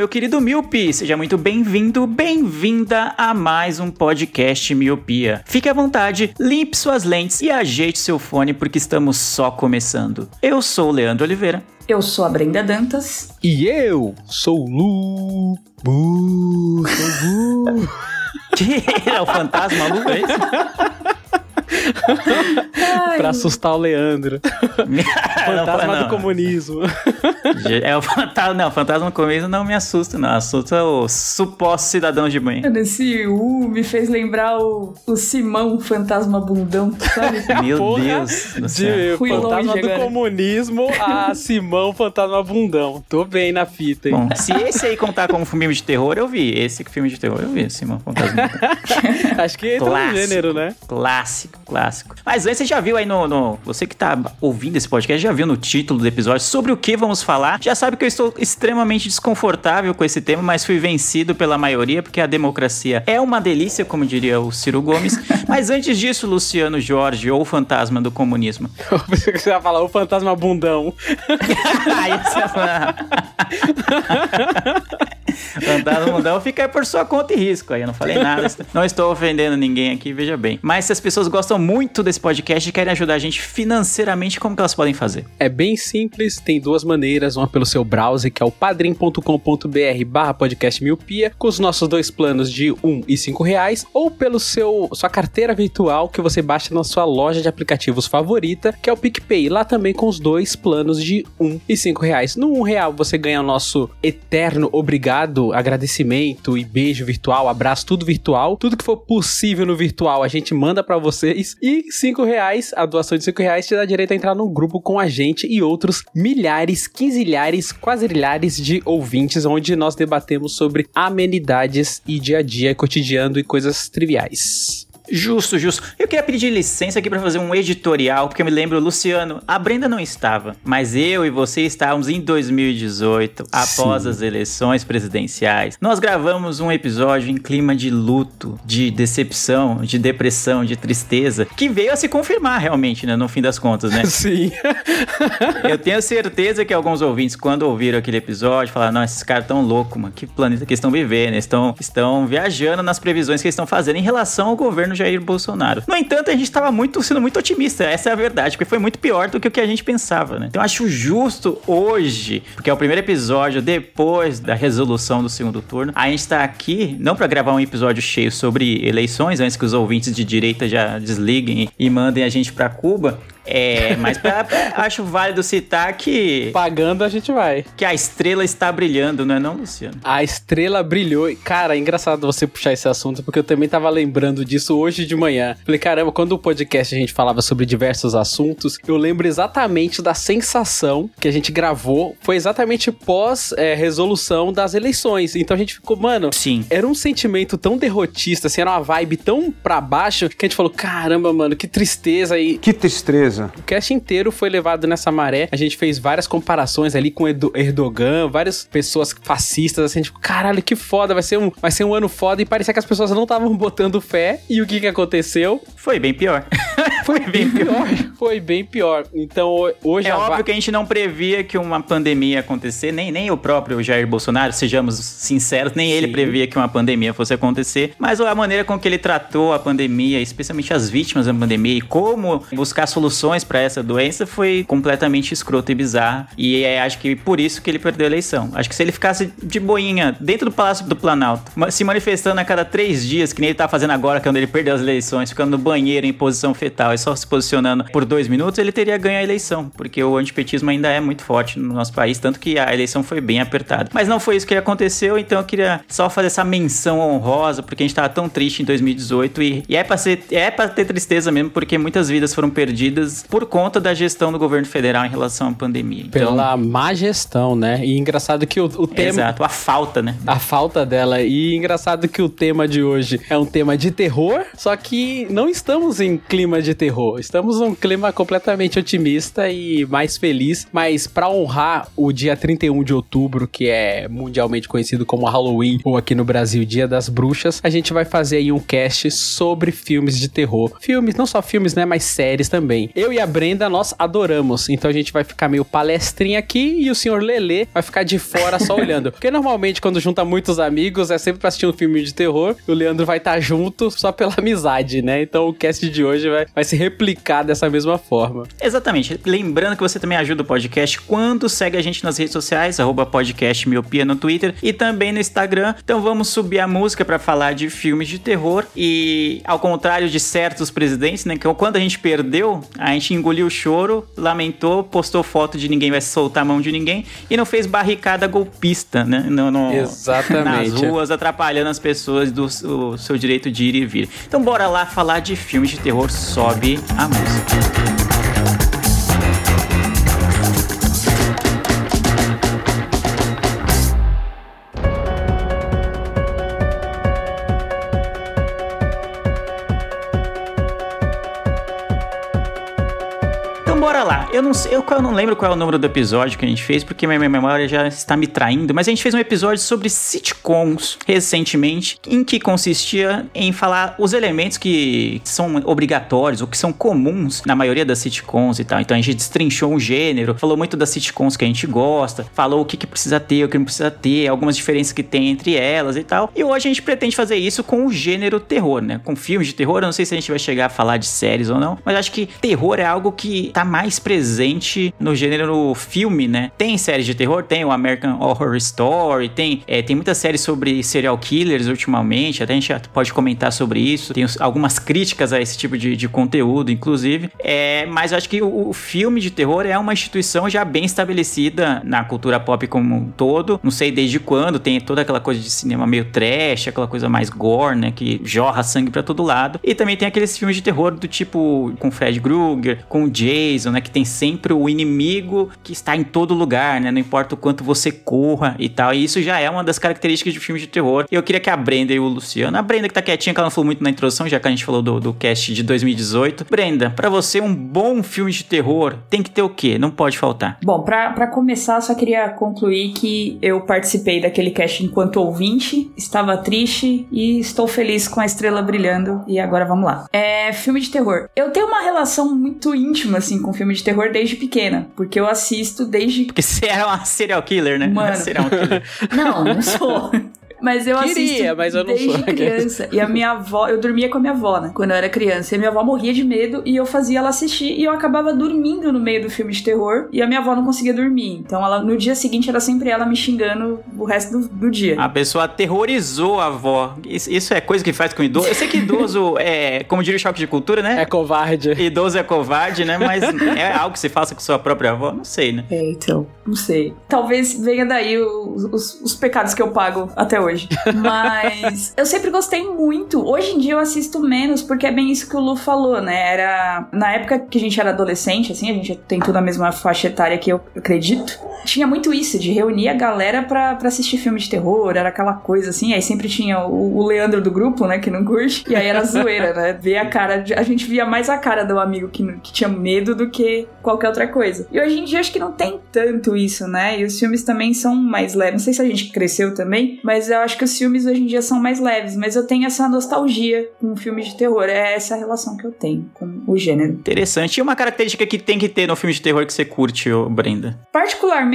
Meu querido Miopi! Seja muito bem-vindo, bem-vinda a mais um podcast Miopia. Fique à vontade, limpe suas lentes e ajeite seu fone porque estamos só começando. Eu sou o Leandro Oliveira. Eu sou a Brenda Dantas. E eu sou o Lu. Bu, sou o Lu. Que é o fantasma Lu, é isso? pra assustar o Leandro. Fantasma Não, do comunismo. É o fantasma, não, o fantasma do começo não me assusta, não. Assusta os supostos cidadãos de bem. Esse U me fez lembrar o, o Simão Fantasma Bundão, sabe? Meu Porra Deus do. De Fui fantasma longe do agora. comunismo a Simão Fantasma Bundão. Tô bem na fita, hein? Bom, se esse aí contar como filme de terror, eu vi. Esse filme de terror eu vi, Simão Fantasma. Acho que entra no Clássico. gênero, né? Clássico, clássico. Mas antes, você já viu aí no, no- Você que tá ouvindo esse podcast, já viu no título do episódio sobre o que vamos falar? Já sabe que eu estou extremamente desconfortável com esse tema, mas fui vencido pela maioria, porque a democracia é uma delícia, como diria o Ciro Gomes. mas antes disso, Luciano Jorge, ou o fantasma do comunismo. Eu pensei que você ia falar o Fantasma Bundão. Aí você fala- Fantasma mundão fica por sua conta e risco. Aí eu não falei nada. Não estou ofendendo ninguém aqui, veja bem. Mas se as pessoas gostam muito desse podcast e querem ajudar a gente financeiramente, como que elas podem fazer? É bem simples, tem duas maneiras, uma pelo seu browser, que é o padrim.com.br barra podcast miopia, com os nossos dois planos de 1 e 5 reais, ou pelo seu sua carteira virtual que você baixa na sua loja de aplicativos favorita, que é o PicPay, lá também com os dois planos de 1 e 5 reais. No 1 real você ganha o nosso eterno obrigado, agradecimento e beijo virtual, abraço, tudo virtual, tudo que for possível no virtual a gente manda pra vocês, e 5 reais, a doação de 5 reais te dá direito a entrar num grupo com a gente e outros milhares, quinzilhares, quadrilhares de ouvintes, onde nós debatemos sobre amenidades e dia a dia, cotidiano e coisas triviais. Justo, justo. Eu queria pedir licença aqui para fazer um editorial, porque eu me lembro, Luciano, a Brenda não estava, mas eu e você estávamos em 2018, após as eleições presidenciais. Nós gravamos um episódio em clima de luto, de decepção, de depressão, de tristeza, que veio a se confirmar realmente, né, no fim das contas, né? Sim. Eu tenho certeza que alguns ouvintes, quando ouviram aquele episódio, falaram: não, esses caras tão loucos, mano. Que planeta que eles estão vivendo? Eles estão, estão viajando nas previsões que eles estão fazendo em relação ao governo Jair Bolsonaro. No entanto, a gente estava muito, sendo muito otimista. Essa é a verdade, porque foi muito pior do que o que a gente pensava, né? Então, acho justo hoje, porque é o primeiro episódio depois da resolução do segundo turno, a gente tá aqui não para gravar um episódio cheio sobre eleições, antes que os ouvintes de direita já desliguem e mandem a gente para Cuba. É, mas pra- acho válido citar que, Pagando a gente vai. que a estrela está brilhando, não é não, Luciano? A estrela brilhou. Cara, é engraçado você puxar esse assunto, porque eu também tava lembrando disso hoje de manhã. Falei, caramba, quando o podcast a gente falava sobre diversos assuntos, eu lembro exatamente da sensação que a gente gravou. Foi exatamente pós é, resolução das eleições. Então a gente ficou, mano. Sim. Era um sentimento tão derrotista, assim, era uma vibe tão pra baixo que a gente falou: caramba, mano, que tristeza. E Que tristeza. O cast inteiro foi levado nessa maré. A gente fez várias comparações ali com Erdo- Erdogan, várias pessoas fascistas, assim, tipo, caralho, que foda, vai ser um, vai ser um ano foda. E parecia que as pessoas não estavam botando fé. E o que que aconteceu? Foi bem pior. Foi bem pior. Foi bem pior. Então ho- hoje É a va- óbvio que a gente não previa que uma pandemia ia acontecer, nem, nem o próprio Jair Bolsonaro, sejamos sinceros, nem ele Sim. previa que uma pandemia fosse acontecer, mas a maneira com que ele tratou a pandemia, especialmente as vítimas da pandemia, e como buscar soluções para essa doença foi completamente escroto e bizarro. E é, acho que por isso que ele perdeu a eleição. Acho que se ele ficasse de boinha dentro do Palácio do Planalto, se manifestando a cada três dias, que nem ele tá fazendo agora, quando ele perdeu as eleições, ficando no banheiro em posição fetal e só se posicionando por dois minutos, ele teria ganho a eleição, porque o antipetismo ainda é muito forte no nosso país, tanto que a eleição foi bem apertada. Mas não foi isso que aconteceu, então eu queria só fazer essa menção honrosa, porque a gente tava tão triste em 2018 e, e é pra ser, é pra ter tristeza mesmo, porque muitas vidas foram perdidas por conta da gestão do governo federal em relação à pandemia. Então, Pela má gestão, né? E engraçado que o, o tema. Exato, a falta, né? A falta dela. E engraçado que o tema de hoje é um tema de terror, só que não estamos em clima de terror. Estamos num clima completamente otimista e mais feliz. Mas para honrar o dia 31 de outubro, que é mundialmente conhecido como Halloween, ou aqui no Brasil, Dia das Bruxas, a gente vai fazer aí um cast sobre filmes de terror. Filmes, não só filmes, né? Mas séries também. Eu e a Brenda, nós adoramos. Então a gente vai ficar meio palestrinha aqui e o senhor Lelê vai ficar de fora só olhando. Porque normalmente quando junta muitos amigos é sempre pra assistir um filme de terror. O Leandro vai estar junto só pela amizade, né? Então o cast de hoje vai, vai se replicar dessa mesma forma. Exatamente. Lembrando que você também ajuda o podcast quando segue a gente nas redes sociais, arroba podcast miopia no Twitter e também no Instagram. Então vamos subir a música para falar de filmes de terror e ao contrário de certos presidentes, né, que quando a gente perdeu, a gente engoliu o choro, lamentou, postou foto de ninguém vai soltar a mão de ninguém e não fez barricada golpista, né, no, no- Exatamente. nas ruas atrapalhando as pessoas do o seu direito de ir e vir. Então bora lá falar de filmes de terror, sobe a música. Bora lá. Eu não sei, eu, eu não lembro qual é o número do episódio que a gente fez, porque minha, minha memória já está me traindo, mas a gente fez um episódio sobre sitcoms recentemente, em que consistia em falar os elementos que são obrigatórios ou que são comuns na maioria das sitcoms e tal. Então a gente destrinchou um gênero, falou muito das sitcoms que a gente gosta, falou o que, que precisa ter, o que não precisa ter, algumas diferenças que tem entre elas e tal. E hoje a gente pretende fazer isso com o gênero terror, né? Com filmes de terror. Eu não sei se a gente vai chegar a falar de séries ou não, mas acho que terror é algo que tá mais presente no gênero filme, né? Tem séries de terror, tem o American Horror Story, tem, é, tem muitas séries sobre serial killers ultimamente, até a gente pode comentar sobre isso. Tem algumas críticas a esse tipo de, de conteúdo, inclusive. É, mas eu acho que o, o filme de terror é uma instituição já bem estabelecida na cultura pop como um todo. Não sei desde quando, tem toda aquela coisa de cinema meio trash, aquela coisa mais gore, né? Que jorra sangue pra todo lado. E também tem aqueles filmes de terror do tipo com Fred Krueger, com Jason, né? Que tem sempre o inimigo que está em todo lugar, né? Não importa o quanto você corra e tal. E isso já é uma das características de filmes de terror. E eu queria que a Brenda e o Luciano, a Brenda que tá quietinha, que ela não falou muito na introdução, já que a gente falou do, do cast de 2018. Brenda, pra você, um bom filme de terror tem que ter o quê? Não pode faltar. Bom, pra começar, só queria concluir que eu participei daquele cast enquanto ouvinte, estava triste e estou feliz com a estrela brilhando. E agora vamos lá. É, filme de terror. Eu tenho uma relação muito íntima, assim, com filme de terror desde pequena, porque eu assisto desde Porque você era uma serial killer, né? Mano. Serial killer. Não, não sou. Mas eu Queria, assisto mas eu não desde sou. criança. E a minha avó, eu dormia com a minha avó, né? Quando eu era criança. E a minha avó morria de medo e eu fazia ela assistir. E eu acabava dormindo no meio do filme de terror. E a minha avó não conseguia dormir. Então ela, no dia seguinte era sempre ela me xingando o resto do, do dia. A pessoa aterrorizou a avó. Isso, isso é coisa que faz com idoso. Eu sei que idoso é, como diria o choque de cultura, né? É covarde. Idoso é covarde, né? Mas é algo que você faça com sua própria avó? Não sei, né? É, então, não sei. Talvez venha daí os, os- os pecados que eu pago até hoje. Mas eu sempre gostei muito. Hoje em dia eu assisto menos, porque é bem isso que o Lu falou, né? Era. Na época que a gente era adolescente, assim, a gente tem tudo a mesma faixa etária que eu acredito. Tinha muito isso, de reunir a galera pra, pra assistir filme de terror, era aquela coisa assim. Aí sempre tinha o, o Leandro do grupo, né, que não curte. E aí era zoeira, né? Ver a cara. de- a gente via mais a cara do amigo que, que tinha medo do que qualquer outra coisa. E hoje em dia acho que não tem tanto isso, né? E os filmes também são mais leves. Não sei se a gente cresceu também, mas eu acho que os filmes hoje em dia são mais leves. Mas eu tenho essa nostalgia com filmes de terror. É essa relação que eu tenho com o gênero. Interessante. E uma característica que tem que ter no filme de terror que você curte, Brenda? Particularmente,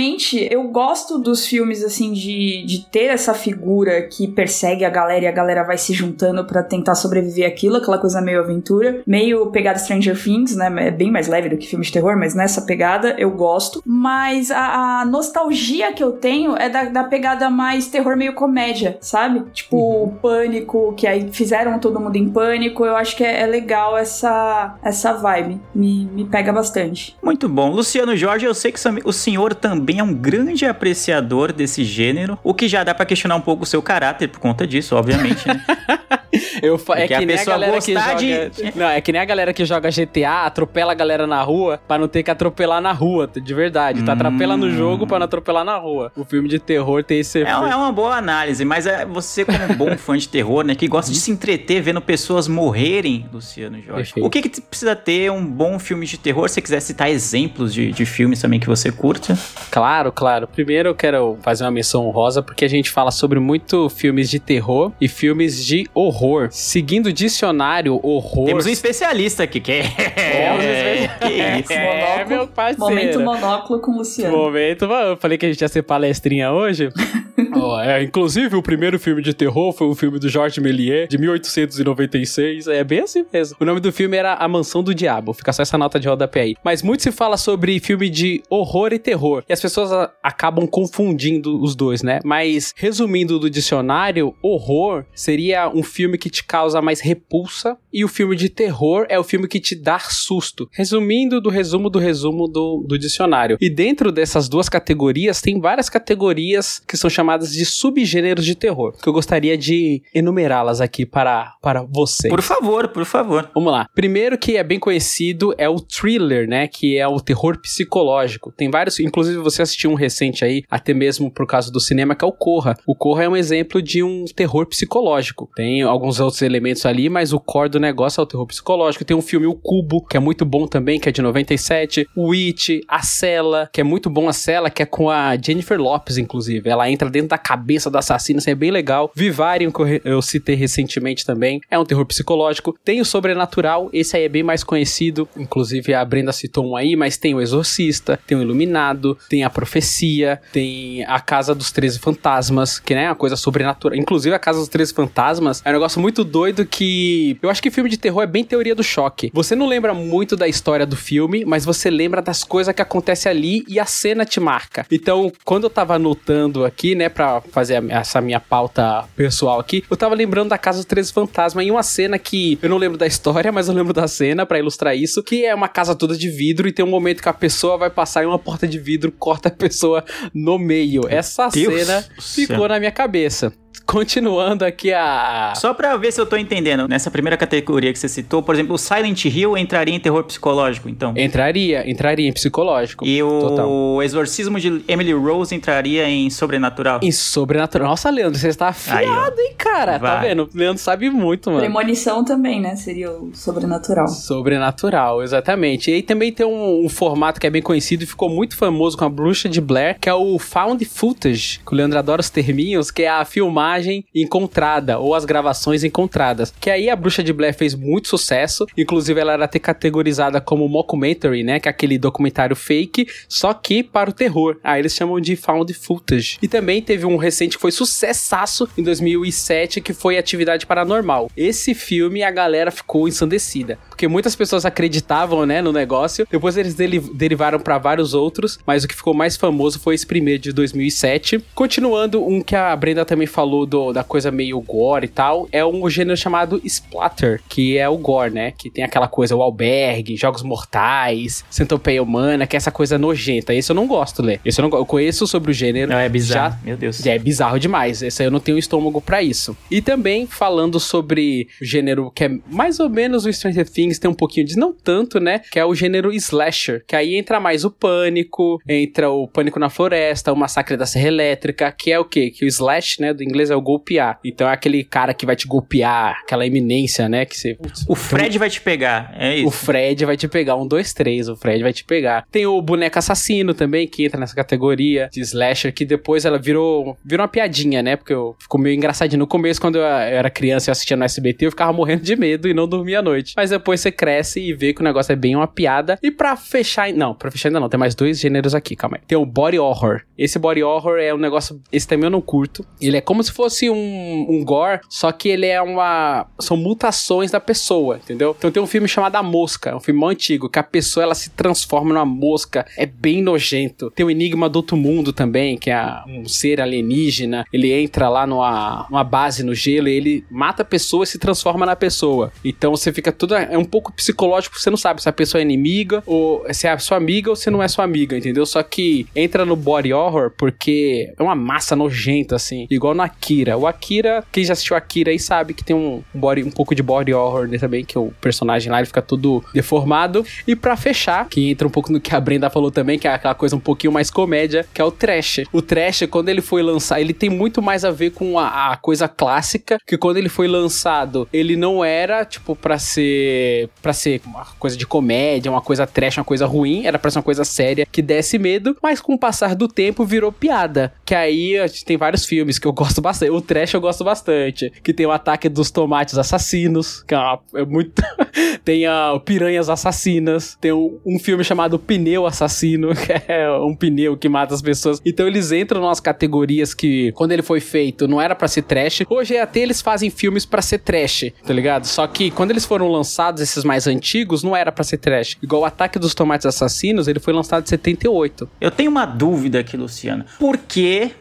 eu gosto dos filmes assim de, de ter essa figura que persegue a galera e a galera vai se juntando pra tentar sobreviver aquilo, aquela coisa meio aventura, meio pegada Stranger Things, né? É bem mais leve do que filme de terror, mas nessa pegada eu gosto. Mas a, a nostalgia que eu tenho é da, da pegada mais terror meio comédia. sabe? Tipo, Uhum. o Pânico, que aí fizeram todo mundo em pânico. Eu acho que é, é legal essa, essa vibe. Me, me pega bastante. Muito bom. Luciano Jorge, eu sei que o senhor também é um grande apreciador desse gênero, o que já dá pra questionar um pouco o seu caráter por conta disso, obviamente, né? Eu fa- é que nem a galera que joga. de- Não, é que nem a galera que joga GTA, atropela a galera na rua pra não ter que atropelar na rua, de verdade. Tu atropela no Hum. jogo pra não atropelar na rua. O filme de terror tem esse É, efeito. é uma boa análise, mas é você, como um bom fã de terror, né, que gosta de se entreter vendo pessoas morrerem, Luciano Jorge. Perfeito. O que, que precisa ter um bom filme de terror? Se você quiser citar exemplos de, de filmes também que você curta. Claro, claro. Primeiro eu quero fazer uma menção honrosa porque a gente fala sobre muito filmes de terror e filmes de horror. Seguindo o dicionário, horror. Temos um especialista aqui, que é. É, que isso. É, Monóculo. meu parceiro. Momento monóculo com o Luciano. Momento, eu falei que a gente ia ser palestrinha hoje. Ó, é, inclusive, o primeiro filme de terror foi o filme do Georges Méliès, de 1896. É bem assim mesmo. O nome do filme era A Mansão do Diabo. Fica só essa nota de rodapé aí. Mas muito se fala sobre filme de horror e terror. E as pessoas a- acabam confundindo os dois, né? Mas, resumindo do dicionário, horror seria um filme que te causa mais repulsa. E o filme de terror é o filme que te dá susto. Resumindo do resumo do resumo do, do dicionário. E dentro dessas duas categorias, tem várias categorias que são chamadas de subgêneros de terror. Que eu gostaria de enumerá-las aqui para, para vocês. Por favor, por favor. Vamos lá. Primeiro que é bem conhecido é o thriller, né? Que é o terror psicológico. Tem vários, inclusive você assistiu um recente aí, até mesmo por causa do cinema, que é o Corra. O Corra é um exemplo de um terror psicológico. Tem alguns outros elementos ali, mas o core do negócio é o terror psicológico. Tem um filme O Cubo, que é muito bom também, que é de 97. O It, A Cela, que é muito bom a Cela, que é com a Jennifer Lopes, inclusive. Ela entra dentro da cabeça do assassino, isso é bem legal. Vivarium, que eu citei recentemente também, é um terror psicológico. Tem o Sobrenatural, esse aí é bem mais conhecido, inclusive a Brenda citou um aí, mas tem o Exorcista, tem o Iluminado, tem a Profecia, tem a Casa dos Treze Fantasmas, que né, é uma coisa sobrenatural. Inclusive a Casa dos Treze Fantasmas é um negócio muito doido que eu acho que filme de terror é bem teoria do choque. Você não lembra muito da história do filme, mas você lembra das coisas que acontecem ali e a cena te marca. Então, quando eu tava anotando aqui, né, pra fazer a- essa minha pauta pessoal aqui, eu tava lembrando da Casa dos Três Fantasmas e uma cena que eu não lembro da história, mas eu lembro da cena pra ilustrar isso, que é uma casa toda de vidro e tem um momento que a pessoa vai passar em uma porta de vidro, corta a pessoa no meio. Essa Deus cena ficou na minha cabeça. Continuando aqui a Só pra ver se eu tô entendendo, nessa primeira categoria que você citou, por exemplo, o Silent Hill entraria em terror psicológico, então. Entraria, entraria em psicológico. E o Total. Exorcismo de Emily Rose entraria em sobrenatural. Em sobrenatural. Nossa, Leandro, você está afiado, Aí, hein, cara? Tá Vai. vendo? O Leandro sabe muito, mano. Premonição também, né? Seria o sobrenatural. Sobrenatural, exatamente. E aí também tem um, um formato que é bem conhecido e ficou muito famoso com a Bruxa de Blair, que é o Found Footage, que o Leandro adora os terminhos, que é a filmagem encontrada ou as gravações encontradas. Que aí a Bruxa de Blair fez muito sucesso, inclusive ela era até categorizada como mockumentary, né, que é aquele documentário fake, só que para o terror. Aí eles chamam de Found Footage. E também teve um recente que foi sucessaço em 2007, que foi Atividade Paranormal. Esse filme a galera ficou ensandecida, porque muitas pessoas acreditavam, né, no negócio. Depois eles derivaram para vários outros, mas o que ficou mais famoso foi esse primeiro de 2007. Continuando um que a Brenda também falou do, da coisa meio gore e tal, é um gênero chamado splatter, que é o gore, né, que tem aquela coisa o albergue, jogos mortais, centopeia humana, que é essa coisa nojenta. Esse eu não gosto, Lê. Esse eu não eu conheço sobre o gênero. Não, é bizarro. Já Meu Deus. é bizarro demais. Esse aí eu não tenho estômago pra isso. E também falando sobre o gênero que é mais ou menos o Stranger Things, tem um pouquinho de não tanto, né? Que é o gênero slasher. Que aí entra mais o pânico, entra o pânico na floresta, o massacre da serra elétrica, que é o quê? Que o slash, né, do inglês é o golpear. Então é aquele cara que vai te golpear, aquela eminência, né, que você O Fred vai te pegar, é o isso. Fred vai te pegar, um, dois, três, o Fred vai te pegar. Tem o boneco assassino também, que entra nessa categoria de slasher, que depois ela virou, virou uma piadinha, né? Porque eu ficou meio engraçadinho. No começo, quando eu era criança e eu assistia no SBT, eu ficava morrendo de medo e não dormia à noite. Mas depois você cresce e vê que o negócio é bem uma piada. E pra fechar, não, pra fechar ainda não, tem mais dois gêneros aqui, calma aí. Tem o body horror. Esse body horror é um negócio, esse também eu não curto. Ele é como se fosse fosse um, um gore, só que ele é uma. São mutações da pessoa, entendeu? Então tem um filme chamado A Mosca, um filme antigo, que a pessoa ela se transforma numa mosca. É bem nojento. Tem o Enigma do Outro Mundo também, que é um ser alienígena. Ele entra lá numa, numa base no gelo e ele mata a pessoa e se transforma na pessoa. Então você fica tudo. É um pouco psicológico, você não sabe se a pessoa é inimiga ou se é sua amiga ou se não é sua amiga, entendeu? Só que entra no body horror porque é uma massa nojenta, assim. Igual no Akira. O Akira, quem já assistiu Akira aí sabe que tem um, body, um pouco de body horror nele também, que o personagem lá ele fica todo deformado. E para fechar, que entra um pouco no que a Brenda falou também, que é aquela coisa um pouquinho mais comédia, que é o trash. O trash, quando ele foi lançar, ele tem muito mais a ver com a, a coisa clássica, que quando ele foi lançado, ele não era, tipo, para ser para ser uma coisa de comédia, uma coisa trash, uma coisa ruim, era pra ser uma coisa séria que desse medo, mas com o passar do tempo virou piada. Que aí a gente tem vários filmes que eu gosto bastante. O trash eu gosto bastante. Que tem o ataque dos tomates assassinos, que é, uma, é muito. tem a Piranhas Assassinas. Tem um, um, filme chamado Pneu Assassino, que é um pneu que mata as pessoas. Então eles entram nas categorias que, quando ele foi feito, não era para ser trash. Hoje até eles fazem filmes para ser trash, tá ligado? Só que quando eles foram lançados, esses mais antigos, não era para ser trash. Igual o Ataque dos Tomates Assassinos, ele foi lançado em 78. Eu tenho uma dúvida aqui, Luciano. Por que,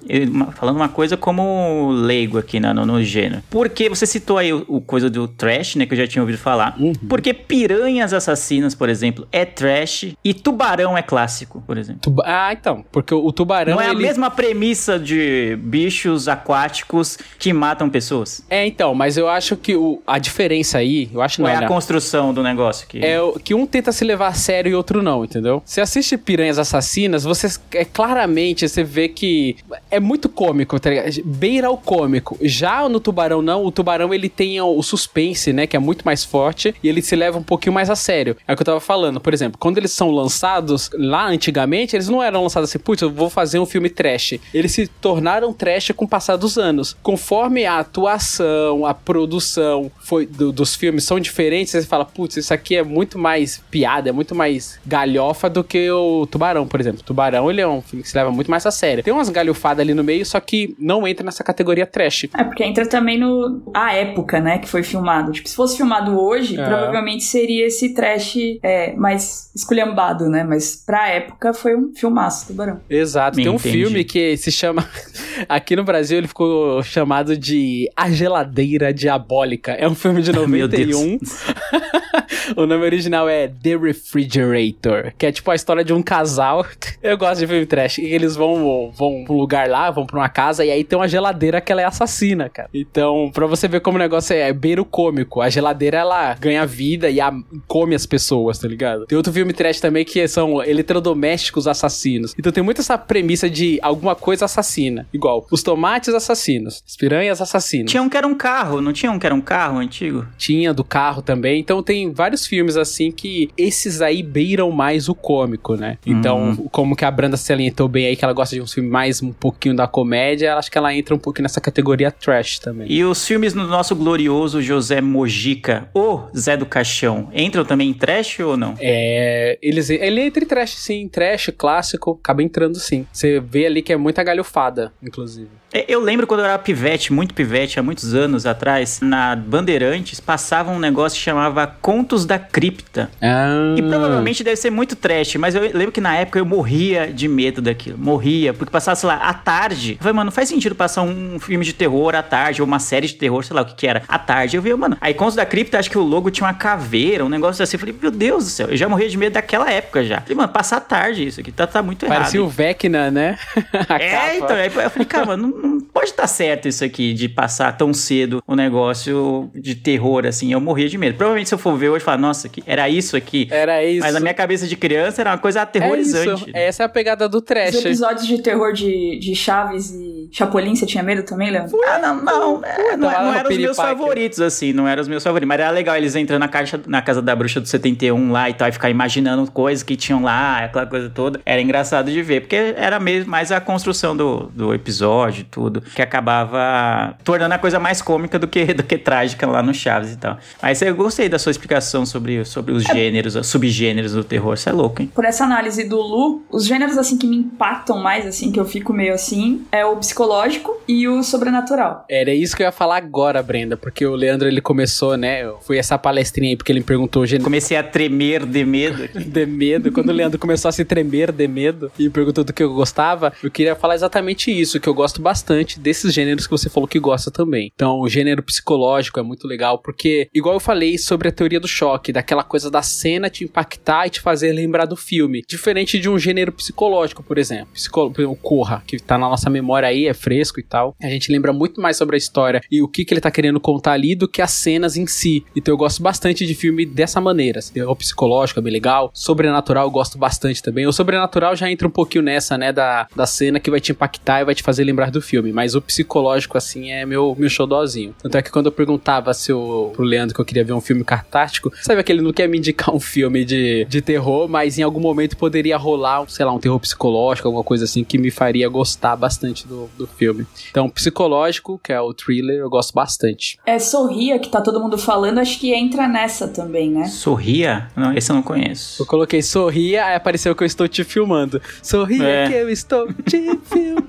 falando uma coisa como leigo aqui né, no, no gênero, por que você citou aí o, o, coisa do trash, né, que eu já tinha ouvido falar. Uhum. Porque Piranhas Assassinas, por exemplo, é trash e Tubarão é clássico, por exemplo. Tuba ah, então, porque o, o tubarão. Não é ele... a mesma premissa de bichos aquáticos que matam pessoas? É, então, mas eu acho que o, a diferença aí, eu acho que não é a construção do negócio que. É que um tenta se levar a sério e outro não, entendeu? Você assiste Piranhas Assassinas, você é claramente você vê que é muito cômico, tá ligado? Beira o cômico. Já no Tubarão não, o Tubarão ele tem o suspense, né, que é muito mais forte e ele se leva um pouquinho mais a sério. É o que eu tava falando, por exemplo, quando eles são lançados lá antigamente, eles não eram lançados assim, putz, eu vou fazer um filme trash. Eles se tornaram trash com o passar dos anos. Conforme a atuação, a produção foi do, dos filmes são diferentes, você fala, putz, isso aqui é muito mais piada, é muito mais galhofa do que o Tubarão, por exemplo. Tubarão, ele é um filme que se leva muito mais a sério. Tem umas galhofadas ali no meio, só que não entra nessa categoria trash. É, porque entra também no a época, né, que foi filmado. Tipo, se fosse filmado hoje, é. provavelmente seria esse trash é, mais esculhambado, né? Mas pra época foi um filmaço, Tubarão. Exato. Tem um filme que se chama... Aqui no Brasil ele ficou chamado de A Geladeira Diabólica. É um filme de 91. o nome original é The Refrigerator, que é tipo a história de um casal. Eu gosto de filme trash. E eles vão, vão pra um lugar lá, vão pra uma casa, e aí tem uma geladeira que ela é assassina, cara. Então, pra você ver como o negócio é, é beiro cômico, a geladeira ela ganha vida e a, come as pessoas, tá ligado? Tem outro filme trash também que são eletrodomésticos assassinos. Então tem muito essa premissa de alguma coisa assassina. Igual, os tomates assassinos, as piranhas assassinas. Tinha um que era um carro, não tinha um que era um carro antigo? Tinha, do carro também. Então tem vários filmes assim que esses aí beiram mais o cômico, né? Então, uhum. como que a Branda se alientou bem aí, que ela gosta de um filme mais um pouquinho da comédia, acho que ela entra um pouquinho nessa categoria trash também. E os filmes no nosso glorioso José Mojica, o Zé do Caixão, entram também em trash ou não? É, eles, ele entra em trash sim, trash, clássico, acaba entrando sim. Você vê ali que é muita galhofada, inclusive. É, eu lembro quando eu era pivete, muito pivete, há muitos anos atrás, na Bandeirantes, passava um negócio que chamava Contos da Cripta. Ah. E provavelmente deve ser muito trash, mas eu lembro que na época eu morria de medo daquilo. Morria, porque passava, sei lá, à tarde. Eu falei, mano, não faz sentido passar um filme de terror à tarde, ou uma série de terror, sei lá o que que era, à tarde. Eu vi, mano, aí Contos da Cripta, acho que o logo tinha uma caveira, um negócio assim. Eu falei, meu Deus do céu, eu já morria de medo daquela época já. Eu falei, mano, passar à tarde isso aqui, tá, tá muito errado. Parecia o Vecna, né? é, capa. então, aí eu falei, cara, mano, não, não pode estar certo isso aqui, de passar tão cedo um negócio de terror, assim. Eu morria de medo. Provavelmente se eu for ver hoje, falar, nossa, que era isso aqui. Era isso. Mas na minha cabeça de criança era uma coisa aterrorizante. É Essa é a pegada do trash. Os episódios de terror de, de Chaves e Chapolin, você tinha medo também, Leandro? Ah, não, não. É, não, não eram os meus favoritos, assim. Não eram os meus favoritos. Mas era legal eles entrando na, caixa, na casa da bruxa do 71 lá e tal, e ficar imaginando coisas que tinham lá, aquela coisa toda. Era engraçado de ver, porque era mesmo mais a construção do, do episódio e tudo, que acabava tornando a coisa mais cômica do que, do que trágica lá no Chaves e tal. Mas eu gostei da sua explicação sobre, sobre os é. gêneros, os subgêneros do terror. Você é louco, hein? Por essa análise do Lu, os gêneros assim que me impactam mais, assim, que eu fico meio assim, é o psicológico e o sobrenatural. Era isso que eu ia falar agora, Brenda, porque o Leandro ele começou, né? Foi essa palestrinha aí porque ele me perguntou o gênero Comecei a tremer de medo. de medo. Quando o Leandro começou a se tremer de medo e perguntou do que eu gostava, eu queria falar exatamente isso, que eu gosto bastante desses gêneros que você falou que gosta também. Então, o gênero psicológico é muito legal, porque, igual eu falei sobre a teoria do choque, daquela coisa da cena te impactar e te fazer lembrar do filme. Diferente de um gênero psicológico, por exemplo. Psicó o Corra, que tá na nossa memória aí, é fresco e tal. A gente lembra muito mais sobre a história e o que, que ele tá querendo contar ali do que as cenas em si. Então eu gosto bastante de filme dessa maneira. Assim, o psicológico é bem legal. Sobrenatural eu gosto bastante também. O sobrenatural já entra um pouquinho nessa, né, da, da cena que vai te impactar e vai te fazer lembrar do filme. Mas o psicológico, assim, é meu, meu xodózinho. Tanto é que quando eu perguntava se eu, pro Leandro que eu queria ver um filme cartástico, sabe aquele não quer me indicar um filme de, de terror, mas em algum momento poderia rolar, sei lá, um terror psicológico, alguma coisa assim, que me faria gostar bastante do, do filme. Então, psicológico, que é o thriller, eu gosto bastante. É Sorria, que tá todo mundo falando, acho que entra nessa também, né? Sorria? Não, esse eu não conheço. Eu coloquei sorria, aí apareceu que eu estou te filmando. Sorria É. que eu estou te filmando.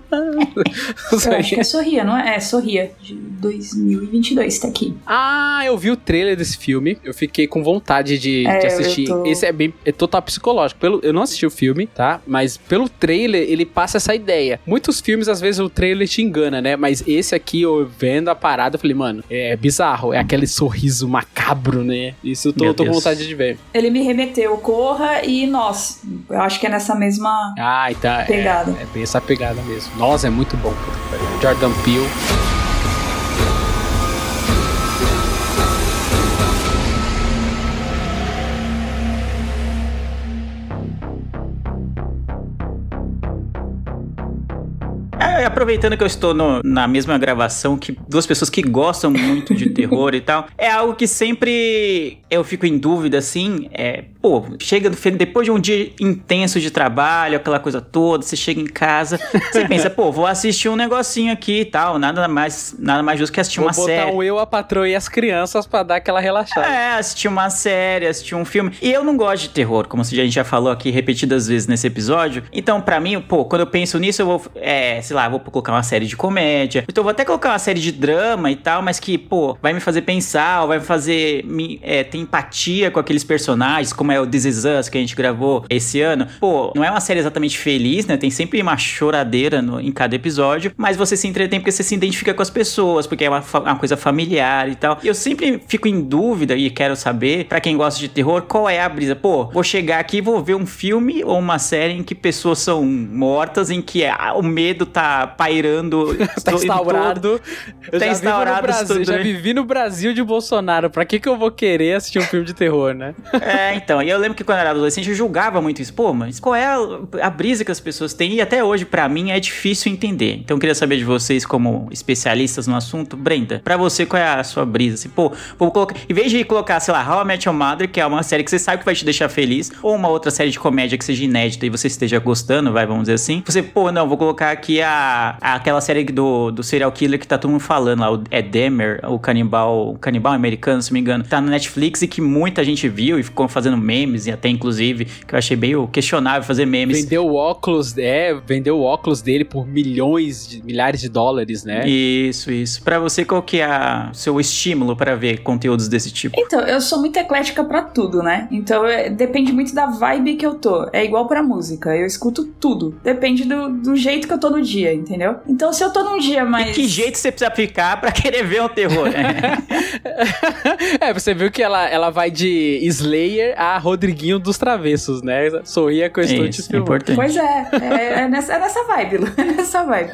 Eu acho que é Sorria, não é? É, Sorria, de 2022, tá aqui. Ah, eu vi o trailer desse filme. Eu fiquei com vontade de, É, de assistir. tô- Esse é bem é total psicológico. Pelo, eu não assisti o filme, tá? Mas pelo trailer ele passa essa ideia. Muitos filmes às vezes o trailer te engana, né? Mas esse aqui eu vendo a parada, eu falei, mano, é bizarro, é aquele sorriso macabro, né? Isso eu tô, tô com vontade de ver. Ele me remeteu Corra e Nós. Eu acho que é nessa mesma. Ah, então é, Pegada. é bem essa pegada mesmo. Nossa, é muito bom. Jordan Peele. É, aproveitando que eu estou no- na mesma gravação que duas pessoas que gostam muito de terror e tal, é algo que sempre eu fico em dúvida assim, é, pô, chega no fim, depois de um dia intenso de trabalho, aquela coisa toda, você chega em casa, você pensa, pô, vou assistir um negocinho aqui e tal, nada mais, nada mais justo que assistir Vou uma botar série. um eu, a patroa e as crianças pra dar aquela relaxada. É, assistir uma série, assistir um filme. E eu não gosto de terror, como a gente já falou aqui repetidas vezes nesse episódio. Então, pra mim, pô, quando eu penso nisso, eu vou, é, sei lá, vou colocar uma série de comédia. Então, vou até colocar uma série de drama e tal, mas que, pô, vai me fazer pensar, ou vai me fazer me, é, ter empatia com aqueles personagens, como é o This Is Us, que a gente gravou esse ano. Pô, não é uma série exatamente feliz, né? Tem sempre uma choradeira no- em cada episódio, mas você se entretém porque você se identifica com as pessoas, porque é uma, uma coisa familiar e tal. Eu sempre fico em dúvida e quero saber, pra quem gosta de terror, qual é a brisa. Pô, vou chegar aqui e vou ver um filme ou uma série em que pessoas são mortas, em que ah, o medo tá pairando. Tá instaurado. Eu Tá já instaurado Brasil, já né? vivi no Brasil de Bolsonaro. Pra que que eu vou querer assistir um filme de terror, né? É, então, e eu lembro que quando eu era adolescente eu julgava muito isso. Pô, mas qual é a, a brisa que as pessoas têm? E até hoje, pra mim, é difícil entender. Então eu queria saber de vocês, como especialistas no assunto. Brenda, pra você, qual é a sua brisa? Assim, pô, vou colocar. Em vez de colocar, sei lá, How I Met Your Mother, que é uma série que você sabe que vai te deixar feliz, ou uma outra série de comédia que seja inédita e você esteja gostando, vai, vamos dizer assim. Você, pô, não, vou colocar aqui a, a- aquela série do, do serial killer que tá todo mundo falando lá, o, é Demer, o canibal, o canibal americano, se não me engano. Tá no Netflix e que muita gente viu e ficou fazendo memes, e até inclusive, que eu achei meio questionável fazer memes. Vendeu o óculos, é, vendeu o óculos dele por milhões, de, milhares de dólares, né? Isso, isso. Pra você, qual que é o seu estímulo pra ver conteúdos desse tipo? Então, eu sou muito eclética pra tudo, né? Então, é- depende muito da vibe que eu tô. É igual pra música, eu escuto tudo. Depende do, do jeito que eu tô no dia, entendeu? Então, se eu tô num dia mais. E que jeito você precisa ficar pra querer ver um terror? é, você viu que ela, ela vai de Slayer a Rodriguinho dos Travessos, né? Sorria que eu estou te é filmando. importante. Pois é, é, é nessa, é nessa vibe, Lu, é nessa vibe.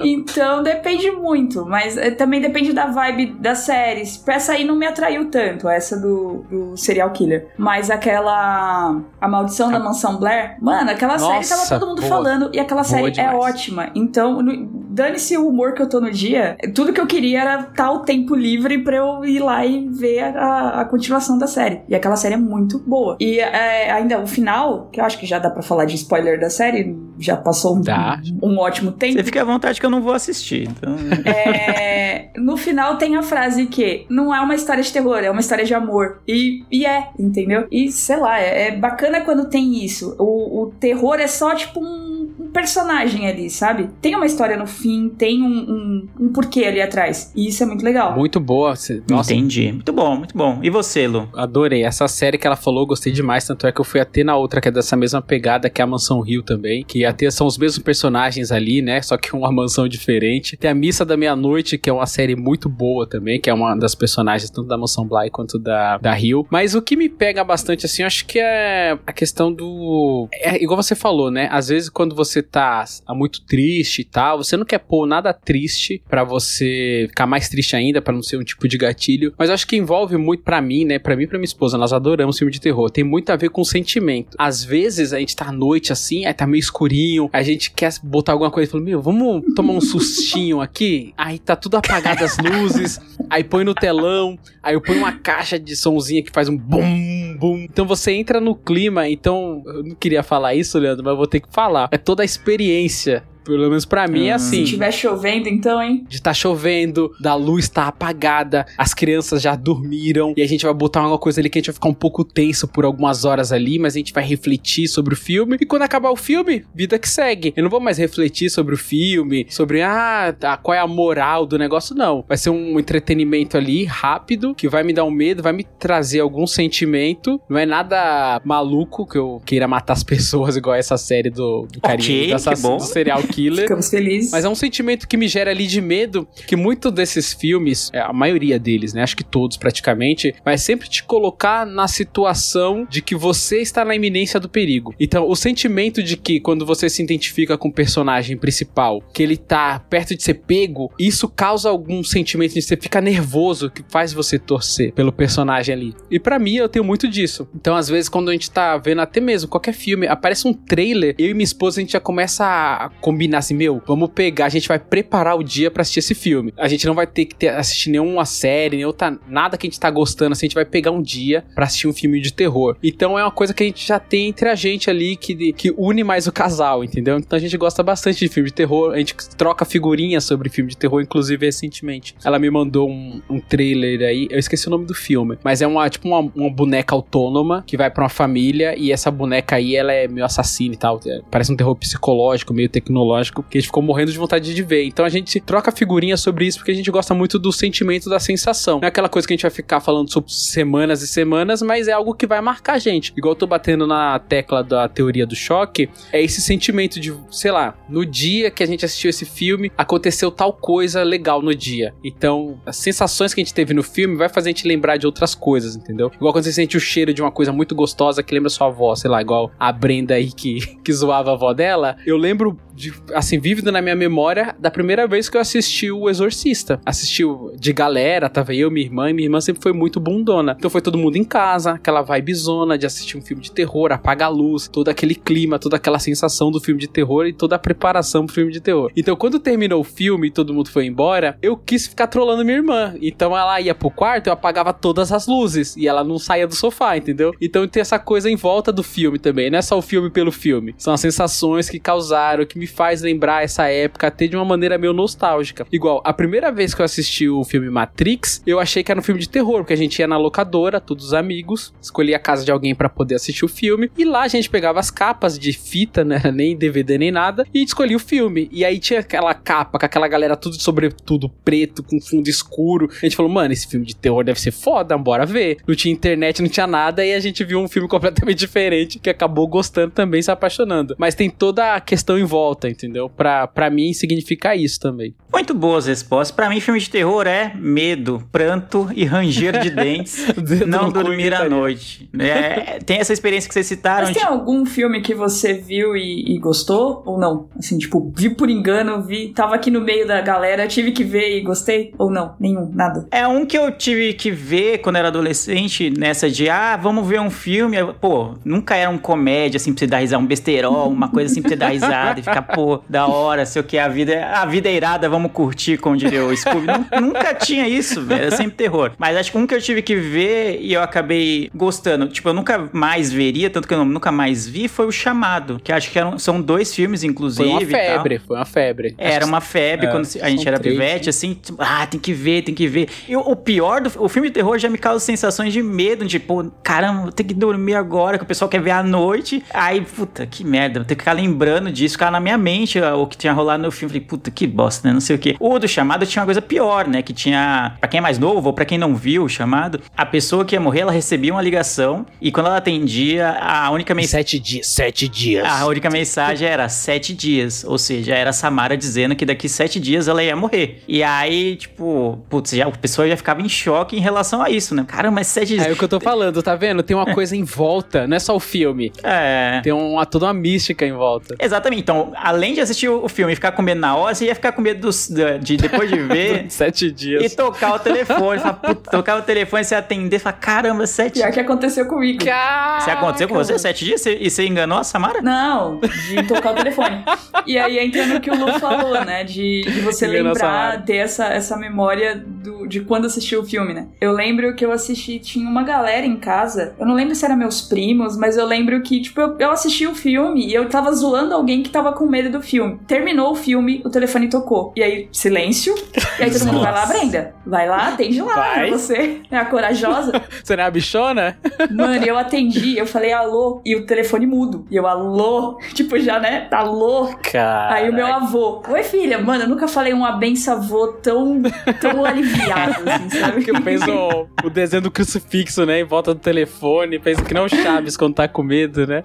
Então depende muito, mas é, também depende da vibe das séries. Pra essa aí não me atraiu tanto, essa do, do serial killer. Mas aquela. A Maldição da Mansão Blair, mano, aquela série Nossa, tava todo mundo boa. falando e aquela Boa série é ótima. Então, no- dane-se o humor que eu tô no dia, tudo que eu queria era estar o tempo livre pra eu ir lá e ver a, a continuação da série. E aquela série é muito boa. E é, ainda o final, que eu acho que já dá pra falar de spoiler da série, já passou um, Dá. um ótimo tempo. Você fica à vontade que eu não vou assistir. Então... É, no final tem a frase que não é uma história de terror, é uma história de amor. E, e é, entendeu? E sei lá, é, é bacana quando tem isso. O, o terror é só tipo um, um personagem ali, sabe? Tem uma história no fim, tem um, um, um porquê ali atrás. E isso é muito legal. Muito boa. Cê- Nossa, Entendi. Muito bom, muito bom. E você, Lu? Adorei. Essa série que ela falou, gostei demais. Tanto é que eu fui até na outra, que é dessa mesma pegada, que é a Mansão Rio também. Que até são os mesmos personagens ali, né? Só que uma mansão diferente. Tem a Missa da Meia-Noite, que é uma série muito boa também, que é uma das personagens, tanto da Mansão Bly quanto da, da Rio. Mas o que me pega bastante, assim, eu acho que é a questão do. É igual você falou, né? Às vezes, quando você tá muito triste e tal, você não quer pôr nada triste pra você ficar mais triste ainda, pra não ser um tipo de gatilho. Mas acho que envolve muito pra mim, né? Pra mim e pra minha esposa, nós adoramos filme de terror. Tem muito a ver com sentimento. Às vezes a gente tá à noite assim, aí tá meio escurinho, a gente quer botar alguma coisa e fala, meu, vamos tomar um sustinho aqui? Aí tá tudo apagado as luzes, aí põe no telão, aí eu ponho uma caixa de somzinha que faz um bum, bum. Então você entra no clima, então eu não queria falar isso, Leandro, mas eu vou ter que falar. É toda a experiência. Pelo menos pra mim é Hum. assim Se tiver chovendo, então, hein? de tá chovendo, da luz tá apagada, as crianças já dormiram e a gente vai botar alguma coisa ali que a gente vai ficar um pouco tenso por algumas horas ali, mas a gente vai refletir sobre o filme e quando acabar o filme, vida que segue. Eu não vou mais refletir sobre o filme, sobre ah, tá, qual é a moral do negócio, não. Vai ser um entretenimento ali rápido que vai me dar um medo, vai me trazer algum sentimento. Não é nada maluco que eu queira matar as pessoas igual essa série do, do carinha Ok, do, que assassino- bom. do serial killer. Ficamos felizes. Mas é um sentimento que me gera ali de medo, que muito desses filmes, é, a maioria deles, né? Acho que todos praticamente, vai sempre te colocar na situação de que você está na iminência do perigo. Então, o sentimento de que quando você se identifica com o personagem principal, que ele tá perto de ser pego, isso causa algum sentimento de você ficar nervoso, que faz você torcer pelo personagem ali. E pra mim, eu tenho muito disso. Então, às vezes, quando a gente tá vendo até mesmo qualquer filme, aparece um trailer, eu e minha esposa, a gente já começa a combinar assim, meu, vamos pegar, a gente vai preparar o dia pra assistir esse filme. A gente não vai ter que ter, assistir nenhuma série, nem outra, nada que a gente tá gostando, assim, a gente vai pegar um dia pra assistir um filme de terror. Então é uma coisa que a gente já tem entre a gente ali, que, que une mais o casal, entendeu? Então a gente gosta bastante de filme de terror, a gente troca figurinhas sobre filme de terror, inclusive recentemente. Ela me mandou um, um trailer aí, eu esqueci o nome do filme, mas é uma, tipo uma, uma boneca autônoma que vai pra uma família e essa boneca aí, ela é meio assassina e tal, é, parece um terror psicológico, meio tecnológico, que a gente ficou morrendo de vontade de ver. Então a gente troca figurinhas sobre isso porque a gente gosta muito do sentimento da sensação. Não é aquela coisa que a gente vai ficar falando sobre semanas e semanas, mas é algo que vai marcar a gente. Igual eu tô batendo na tecla da teoria do choque, é esse sentimento de, sei lá, no dia que a gente assistiu esse filme, aconteceu tal coisa legal no dia. Então, as sensações que a gente teve no filme vai fazer a gente lembrar de outras coisas, entendeu? Igual quando você sente o cheiro de uma coisa muito gostosa que lembra sua avó, sei lá, igual a Brenda aí que, que zoava a avó dela. Eu lembro de, assim, vívido na minha memória da primeira vez que eu assisti o Exorcista. Assisti o- de galera, tava eu, minha irmã, e minha irmã sempre foi muito bundona. Então foi todo mundo em casa, aquela vibezona de assistir um filme de terror, apaga a luz, todo aquele clima, toda aquela sensação do filme de terror e toda a preparação pro filme de terror. Então quando terminou o filme e todo mundo foi embora, eu quis ficar trolando minha irmã. Então ela ia pro quarto, eu apagava todas as luzes e ela não saía do sofá, entendeu? Então tem essa coisa em volta do filme também, não é só o filme pelo filme. São as sensações que causaram, que me faz lembrar essa época até de uma maneira meio nostálgica. Igual, a primeira vez que eu assisti o filme Matrix, eu achei que era um filme de terror, porque a gente ia na locadora, todos os amigos, escolhia a casa de alguém pra poder assistir o filme, e lá a gente pegava as capas de fita, né, nem DVD nem nada, e escolhia o filme. E aí tinha aquela capa com aquela galera tudo sobretudo preto, com fundo escuro. A gente falou, mano, esse filme de terror deve ser foda, bora ver. Não tinha internet, não tinha nada, e a gente viu um filme completamente diferente, que acabou gostando também, se apaixonando. Mas tem toda a questão em volta, entendeu? Pra, pra mim significa isso também. Muito boas respostas. Pra mim, filme de terror é medo, pranto e ranger de dentes. Não dormir à noite. É, tem essa experiência que vocês citaram. Mas tem algum filme que você viu e, e gostou? Ou não? Assim, tipo, vi por engano, vi, tava aqui no meio da galera, tive que ver e gostei? Ou não? Nenhum, nada. É um que eu tive que ver quando era adolescente, nessa de, ah, vamos ver um filme. Pô, nunca era um comédia, assim, pra você dar risada, um besterol, uma coisa assim pra você dar risada e ficar, pô, da hora, sei o que, a vida, é- a vida é irada, vamos curtir, como diria o Scooby. Nun- nunca tinha isso, velho, era sempre terror. Mas acho que um que eu tive que ver e eu acabei gostando, tipo, eu nunca mais veria, tanto que eu nunca mais vi, foi o Chamado, que acho que eram, são dois filmes, inclusive. Foi uma febre, foi uma febre. Era uma febre É, quando a gente era três, pivete, assim, tipo, ah, tem que ver, tem que ver. E o, pior do o filme de terror já me causa sensações de medo, de, pô, caramba, vou ter que dormir agora, que o pessoal quer ver à noite. Aí, puta, que merda, vou ter que ficar lembrando disso, ficar na minha mente ó, o que tinha rolado no filme. Falei, puta, que bosta, né? Não sei o quê. O do chamado tinha uma coisa pior, né? Que tinha, pra quem é mais novo ou pra quem não viu o chamado, a pessoa que ia morrer, ela recebia uma ligação e quando ela atendia, a única mensagem. Sete dias, sete dias. A única mensagem era sete dias, ou seja, era a Samara dizendo que daqui sete dias ela ia morrer. E aí, tipo, putz, já, a pessoa já ficava em choque em relação a isso, né? Caramba, mas sete dias. É o que eu tô falando, tá vendo? Tem uma coisa em volta, não é só o filme. É. Tem uma, toda uma mística em volta. Exatamente. Então, além de assistir o filme e ficar com medo na hora, você ia ficar com medo dos- de, depois de ver Sete e dias. tocar o telefone. Falar, puta, tocar o telefone, você atender, falar, caramba, sete Pior que aconteceu comigo. Se aconteceu com você sete dias Você- e você enganou a Samara? Não, de tocar o telefone. E aí entra no que o Lu falou, né? De, de você Engana a lembrar, ter essa, essa memória do, de quando assistiu o filme, né? Eu lembro que eu assisti, tinha uma galera em casa. Eu não lembro se eram meus primos, mas eu lembro que, tipo, eu, eu assisti o filme e eu tava zoando alguém que tava com medo do filme. Terminou o filme, o telefone tocou. E aí, silêncio. E aí todo mundo vai lá, Brenda. Vai lá, atende lá. Vai. Você é a corajosa. Você não é a bichona? Mano, eu atendi, eu falei alô, e o telefone mudo. E eu, alô, tipo, já, né? Alô. Cara. Aí o meu avô, oi filha, mano, eu nunca falei um abenço avô tão, tão aliviado, assim, sabe? Que eu penso o, o desenho do crucifixo, né? Em volta do telefone. Penso que não o Chaves quando tá com medo, né?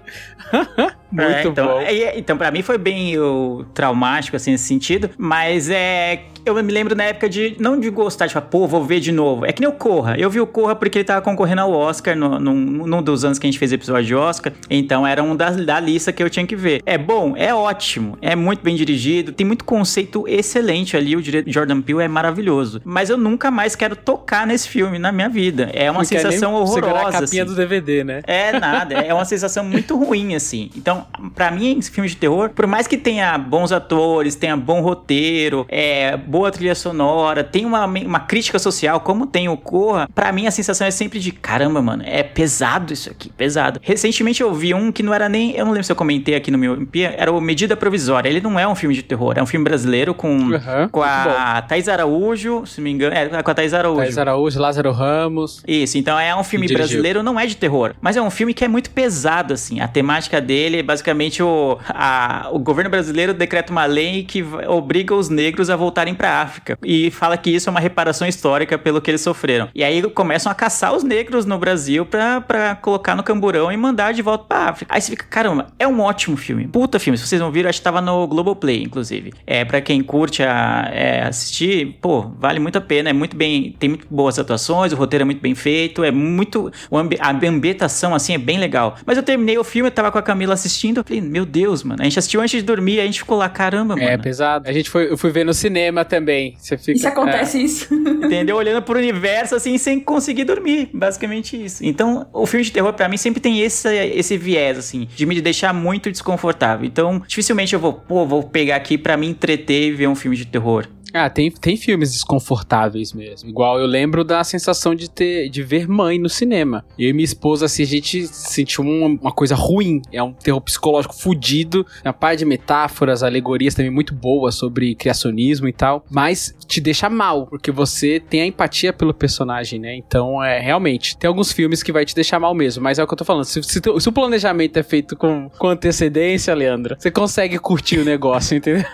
Muito É, então, bom. é, então, pra mim foi bem o, traumático, assim, nesse sentido. Mas é. Eu me lembro na época de. Não de gostar, de falar, pô, vou ver de novo. É que nem o Corra. Eu vi o Corra porque ele tava concorrendo ao Oscar no, num, num dos anos que a gente fez episódio de Oscar. Então era um da, da lista que eu tinha que ver. É bom, é ótimo. É muito bem dirigido. Tem muito conceito excelente ali. O direito Jordan Peele é maravilhoso. Mas eu nunca mais quero tocar nesse filme na minha vida. É uma nem sensação Segurar a horrorosa. capinha assim. do DVD, né? É nada, é uma sensação muito ruim, assim. Então, pra mim, esse filme de terror, por mais que tenha bons atores, tenha bom roteiro, é, boa trilha sonora, tem uma, uma crítica social, como tem o Corra, pra mim a sensação é sempre de caramba, mano, é pesado isso aqui, pesado. Recentemente eu vi um que não era nem, eu não lembro se eu comentei aqui no meu Olimpia, era o Medida Provisória. Ele não é um filme de terror, é um filme brasileiro com, Uhum, com a Thais Araújo, se me engano, é com a Thais Araújo. Thais Araújo, Lázaro Ramos. Isso, então é um filme brasileiro, não é de terror, mas é um filme que é muito pesado, assim. A temática dele é basicamente o, a- o governo brasileiro decreta uma lei que obriga os negros a voltarem pra África e fala que isso é uma reparação histórica pelo que eles sofreram. E aí começam a caçar os negros no Brasil pra, pra colocar no camburão e mandar de volta pra África. Aí você fica, caramba, é um ótimo filme. Puta filme. Se vocês não viram, acho que tava no Globoplay, inclusive. É, pra quem curte a, é, assistir, pô, vale muito a pena. É muito bem. Tem muito boas atuações, o roteiro é muito bem feito, é muito. ambi- a ambientação, assim, é bem legal. Mas eu terminei o filme, eu tava com a Camila assistindo, eu falei, meu Deus, mano. A gente assistiu antes de dormir, a gente ficou lá, caramba, mano. É pesado. A gente foi, eu fui ver no cinema também. Você fica. E se acontece isso? Entendeu? Olhando pro universo assim, sem conseguir dormir. Basicamente isso. Então, o filme de terror, pra mim, sempre tem esse, esse viés, assim, de me deixar muito desconfortável. Então, dificilmente eu vou, pô, vou pegar aqui pra me entreter e ver um filme de terror. Ah, tem, tem filmes desconfortáveis mesmo. Igual eu lembro da sensação de ter de ver mãe no cinema. Eu e minha esposa, assim, a gente sentiu uma, uma coisa ruim. É um terror psicológico fudido. Uma parte de metáforas, alegorias também muito boas sobre criacionismo e tal. Mas te deixa mal, porque você tem a empatia pelo personagem, né? Então, é realmente. Tem alguns filmes que vai te deixar mal mesmo. Mas é o que eu tô falando. Se, se, se o planejamento é feito com, com antecedência, Leandra, você consegue curtir o negócio, entendeu?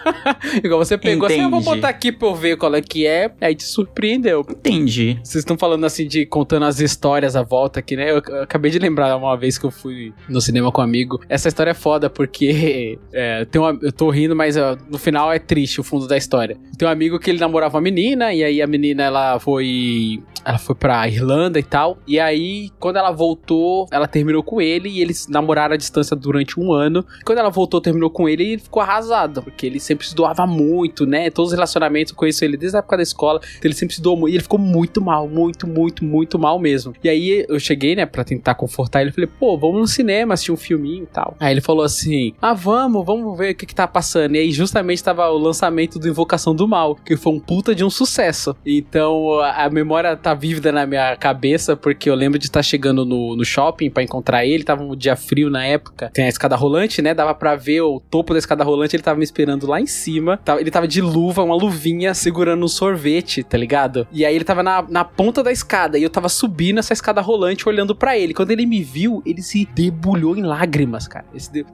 Igual você pegou assim, eu vou Entendi. botar aqui eu ver qual é que é. Aí te surpreendeu. Entendi. Vocês estão falando assim de contando as histórias à volta aqui, né? Eu, eu acabei de lembrar uma vez que eu fui no cinema com um amigo. Essa história é foda porque é, tem uma- eu tô rindo, mas ó, no final é triste o fundo da história. Tem um amigo que ele namorava uma menina e aí a menina ela foi ela foi pra Irlanda e tal. E aí quando ela voltou, ela terminou com ele e eles namoraram à distância durante um ano. Quando ela voltou, terminou com ele e ele ficou arrasado, porque ele sempre se doava muito, né? Todos os relacionamentos eu conheço ele desde a época da escola, então ele sempre se doou muito. E ele ficou muito mal, muito, muito, muito mal mesmo. E aí eu cheguei, né, pra tentar confortar ele. Falei, pô, vamos no cinema assistir um filminho e tal. Aí ele falou assim: ah, vamos, vamos ver o que que tá passando. E aí justamente tava o lançamento do Invocação do Mal, que foi um puta de um sucesso. Então a memória tá vívida na minha cabeça, porque eu lembro de estar chegando no, no shopping pra encontrar ele. Tava um dia frio na época. Tem a escada rolante, né? Dava pra ver o topo da escada rolante. Ele tava me esperando lá em cima. Ele tava de luva, uma luvinha vinha segurando um sorvete, tá ligado? E aí ele tava na, na ponta da escada e eu tava subindo essa escada rolante olhando pra ele. Quando ele me viu, ele se debulhou em lágrimas, cara.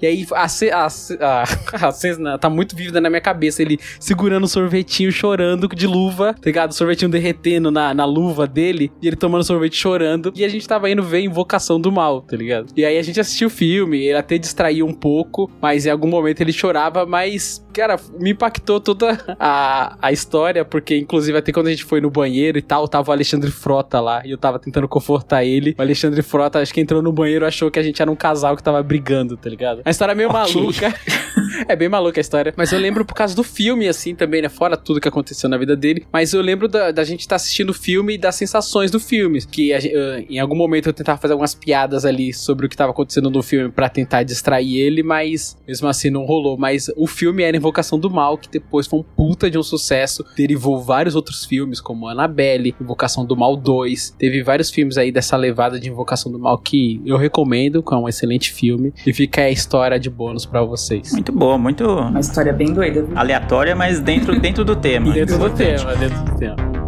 E aí a, a, a, a cena tá muito vívida na minha cabeça. Ele segurando o sorvetinho, chorando de luva, tá ligado? O sorvetinho derretendo na, na luva dele e ele tomando sorvete chorando. E a gente tava indo ver Invocação do Mal, tá ligado? E aí a gente assistiu o filme, ele até distraiu um pouco, mas em algum momento ele chorava, mas, cara, me impactou toda a, a história, porque inclusive até quando a gente foi no banheiro e tal, tava o Alexandre Frota lá, e eu tava tentando confortar ele. O Alexandre Frota, acho que entrou no banheiro, achou que a gente era um casal que tava brigando, tá ligado? A história é meio Ok. maluca. é bem maluca a história. Mas eu lembro por causa do filme, assim, também, né? Fora tudo que aconteceu na vida dele. Mas eu lembro da, da gente estar assistindo o filme e das sensações do filme. Que a eh, em algum momento eu tentava fazer algumas piadas ali sobre o que tava acontecendo no filme pra tentar distrair ele, mas mesmo assim não rolou. Mas o filme era Invocação do Mal, que depois foi um puta de um sucesso. Derivou vários outros filmes, como Annabelle, Invocação do Mal 2. Teve vários filmes aí dessa levada de Invocação do Mal que eu recomendo, que é um excelente filme. E fica aí a história de bônus pra vocês. Muito boa, muito Uma história bem doida, viu? aleatória, mas dentro, dentro do tema. Dentro do tema, dentro do tema.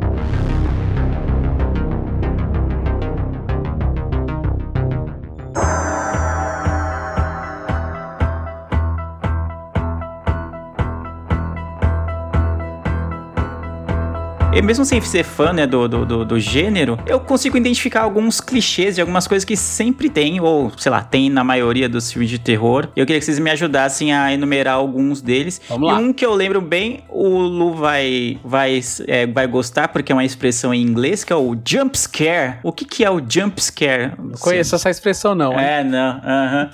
E mesmo sem ser fã né, do, do, do, do gênero, eu consigo identificar alguns clichês de algumas coisas que sempre tem, ou sei lá, tem na maioria dos filmes de terror. E eu queria que vocês me ajudassem a enumerar alguns deles. Vamos e lá. um que eu lembro bem, o Lu vai, vai, é, vai gostar, porque é uma expressão em inglês, que é o jump scare. O que, que é o jump scare? Não conheço essa expressão, não. hein? É, não. aham.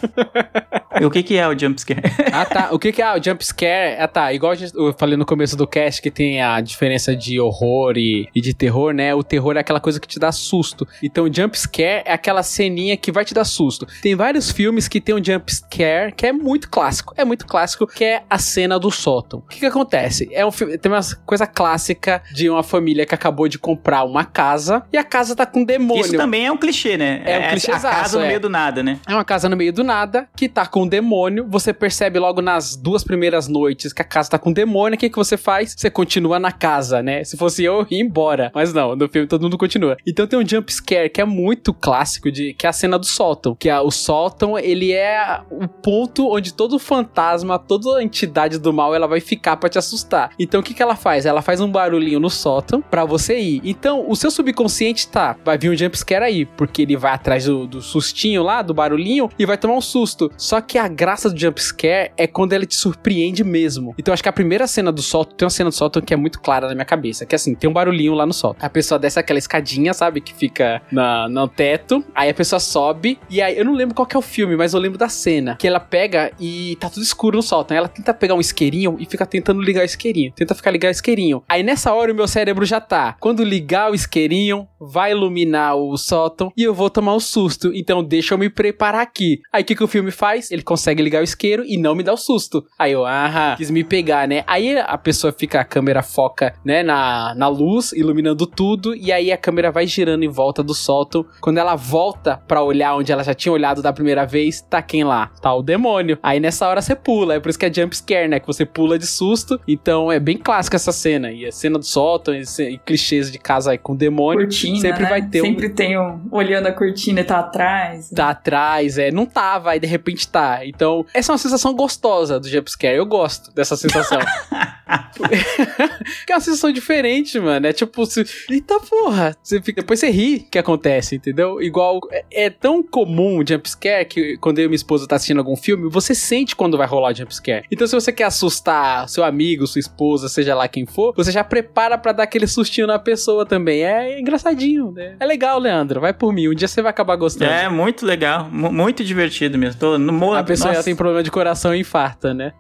e o que, que é o jump scare? Ah, tá. O que que é o jump scare? Ah, tá. Igual eu falei no começo do cast que tem a diferença de horror e, e de terror, né? O terror é aquela coisa que te dá susto. Então, o jump scare é aquela ceninha que vai te dar susto. Tem vários filmes que tem um jump scare que é muito clássico. É muito clássico, que é a cena do sótão. O que que acontece? É um filme, tem uma coisa clássica de uma família que acabou de comprar uma casa e a casa tá com demônio. Isso também é um clichê, né? É um a clichêzaço, casa no é. meio do nada, né? É uma casa no meio do nada, que tá com um demônio. Você percebe logo nas duas primeiras noites que a casa tá com demônio. O que, que você faz? Você continua na casa, né? Se fosse eu, eu ia embora. Mas não, no filme todo mundo continua. Então tem um jump scare que é muito clássico, de, que é a cena do sótão. Que é, o sótão, ele é o ponto onde todo fantasma, toda entidade do mal, ela vai ficar pra te assustar. Então o que, que ela faz? Ela faz um barulhinho no sótão pra você ir. Então o seu subconsciente tá, vai vir um jump scare aí, porque ele vai atrás do, do sustinho lá, do barulhinho, e vai tomar um susto. Só que a graça do jump scare é quando ele te surpreende mesmo. Então acho que a primeira cena do sótão, tem uma cena do sótão que é muito clara na minha cabeça, que é assim, tem um barulhinho lá no sótão. A pessoa desce aquela escadinha, sabe, que fica na, no teto, aí a pessoa sobe, e aí eu não lembro qual é o filme, mas eu lembro da cena, que ela pega e tá tudo escuro no sótão, aí ela tenta pegar um isqueirinho e fica tentando ligar o isqueirinho, tenta ficar ligar o isqueirinho. Aí nessa hora o meu cérebro já tá, quando ligar o isqueirinho, vai iluminar o sótão e eu vou tomar um susto, então deixa eu me preparar aqui. Aí o que, que o filme faz? Ele consegue ligar o isqueiro e não me dá o susto. Aí eu, ah, quis me pegar, né? Aí a pessoa fica, a câmera foca, né, na, na luz, iluminando tudo, e aí a câmera vai girando em volta do sótão. Quando ela volta pra olhar onde ela já tinha olhado da primeira vez, tá quem lá? Tá o demônio. Aí nessa hora você pula, é por isso que é jump scare, né? Que você pula de susto. Então é bem clássica essa cena. E a cena do sótão, e, e clichês de casa aí com demônio. Cortina, sempre né? vai ter um- Sempre tem um olhando a cortina e tá atrás. tá atrás, é, não tava, aí de repente tá. Então, essa é uma sensação gostosa do jumpscare. Eu gosto dessa sensação. que é uma sensação diferente, mano. É tipo, se... eita porra. Você fica... Depois você ri que acontece, entendeu? Igual, é, é tão comum o jumpscare que quando eu e minha esposa tá assistindo algum filme, você sente quando vai rolar o jumpscare. Então, se você quer assustar seu amigo, sua esposa, seja lá quem for, você já prepara pra dar aquele sustinho na pessoa também. É engraçadinho, né? É legal, Leandro. Vai por mim. Um dia você vai acabar gostando. É, muito legal. mu- Muito divertido mesmo. Tô no mo- A pessoa já tem problema de coração e infarta, né?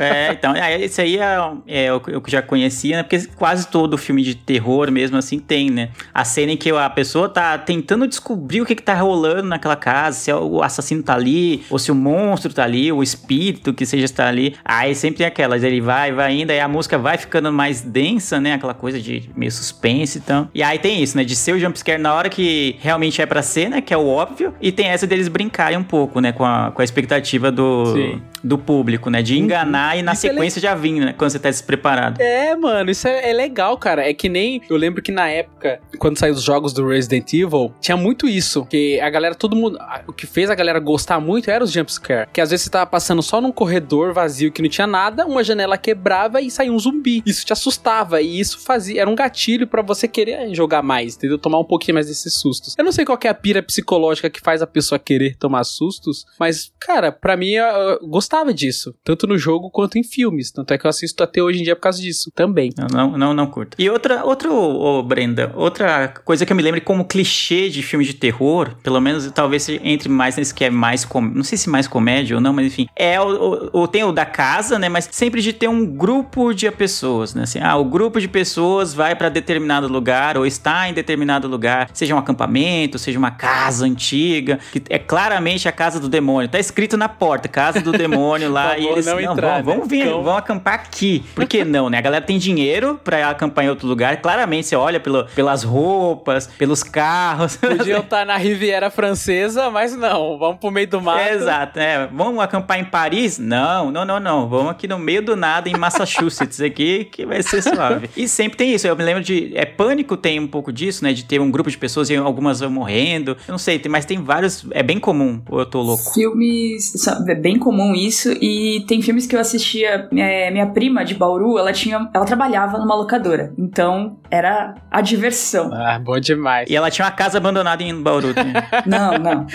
É, então, é, esse aí é, é o que eu já conhecia, né? Porque quase todo filme de terror mesmo assim tem, né? A cena em que a pessoa tá tentando descobrir o que que tá rolando naquela casa, se é o assassino tá ali, ou se o monstro tá ali, o espírito que seja está ali. Aí sempre tem aquelas, ele vai, vai indo, aí a música vai ficando mais densa, né? Aquela coisa de meio suspense e então. E aí tem isso, né? De ser o jumpscare na hora que realmente é pra ser, né? Que é o óbvio. E tem essa deles brincarem um pouco, né? Com a, com a expectativa do, Sim. do público, né? De enganar e na Isso é sequência já vir, né? Quando você tá separado. É, mano, isso é, é legal, cara. É que nem. Eu lembro que na época, quando saiu os jogos do Resident Evil, tinha muito isso. Que a galera, todo mundo. O que fez a galera gostar muito era os jumpscare. Que às vezes você tava passando só num corredor vazio que não tinha nada, uma janela quebrava e saía um zumbi. Isso te assustava. E isso fazia. Era um gatilho pra você querer jogar mais, entendeu? Tomar um pouquinho mais desses sustos. Eu não sei qual é a pira psicológica que faz a pessoa querer tomar sustos, mas, cara, pra mim eu, eu gostava disso. Tanto no jogo quanto em filmes. Tanto é que eu assisto até hoje em dia por causa disso também. Não, não, não curto. E outra, outro, ô, Brenda, outra coisa que eu me lembro como clichê de filme de terror, pelo menos talvez entre mais nesse que é mais, com, não sei se mais comédia ou não, mas enfim, é o, o, o- tem o da casa, né, mas sempre de ter um grupo de pessoas, né, assim, ah, o grupo de pessoas vai pra determinado lugar ou está em determinado lugar, seja um acampamento, seja uma casa antiga, que é claramente a casa do demônio, tá escrito na porta, casa do demônio lá, e eles, não entrar, vamos, vamos né? vir, Cão. vão acampar aqui. Por que não, né? A galera tem dinheiro pra acampar em outro lugar. Claramente, você olha pelo, pelas roupas, pelos carros. Podiam estar na Riviera Francesa, mas não, vamos pro meio do mato. É, exato, né? Vamos acampar em Paris? Não, não, não, não. Vamos aqui no meio do nada, em Massachusetts, aqui, que vai ser suave. E sempre tem isso. Eu me lembro de. É Pânico tem um pouco disso, né? De ter um grupo de pessoas e algumas vão morrendo. Eu não sei, mas tem vários. É bem comum, ou eu tô louco. Filmes. É bem comum isso. E tem filmes que eu assistia. é, minha prima de Bauru, ela tinha. Ela trabalhava numa locadora. Então era a diversão. Ah, bom demais. E ela tinha uma casa abandonada em Bauru. né? Não, não.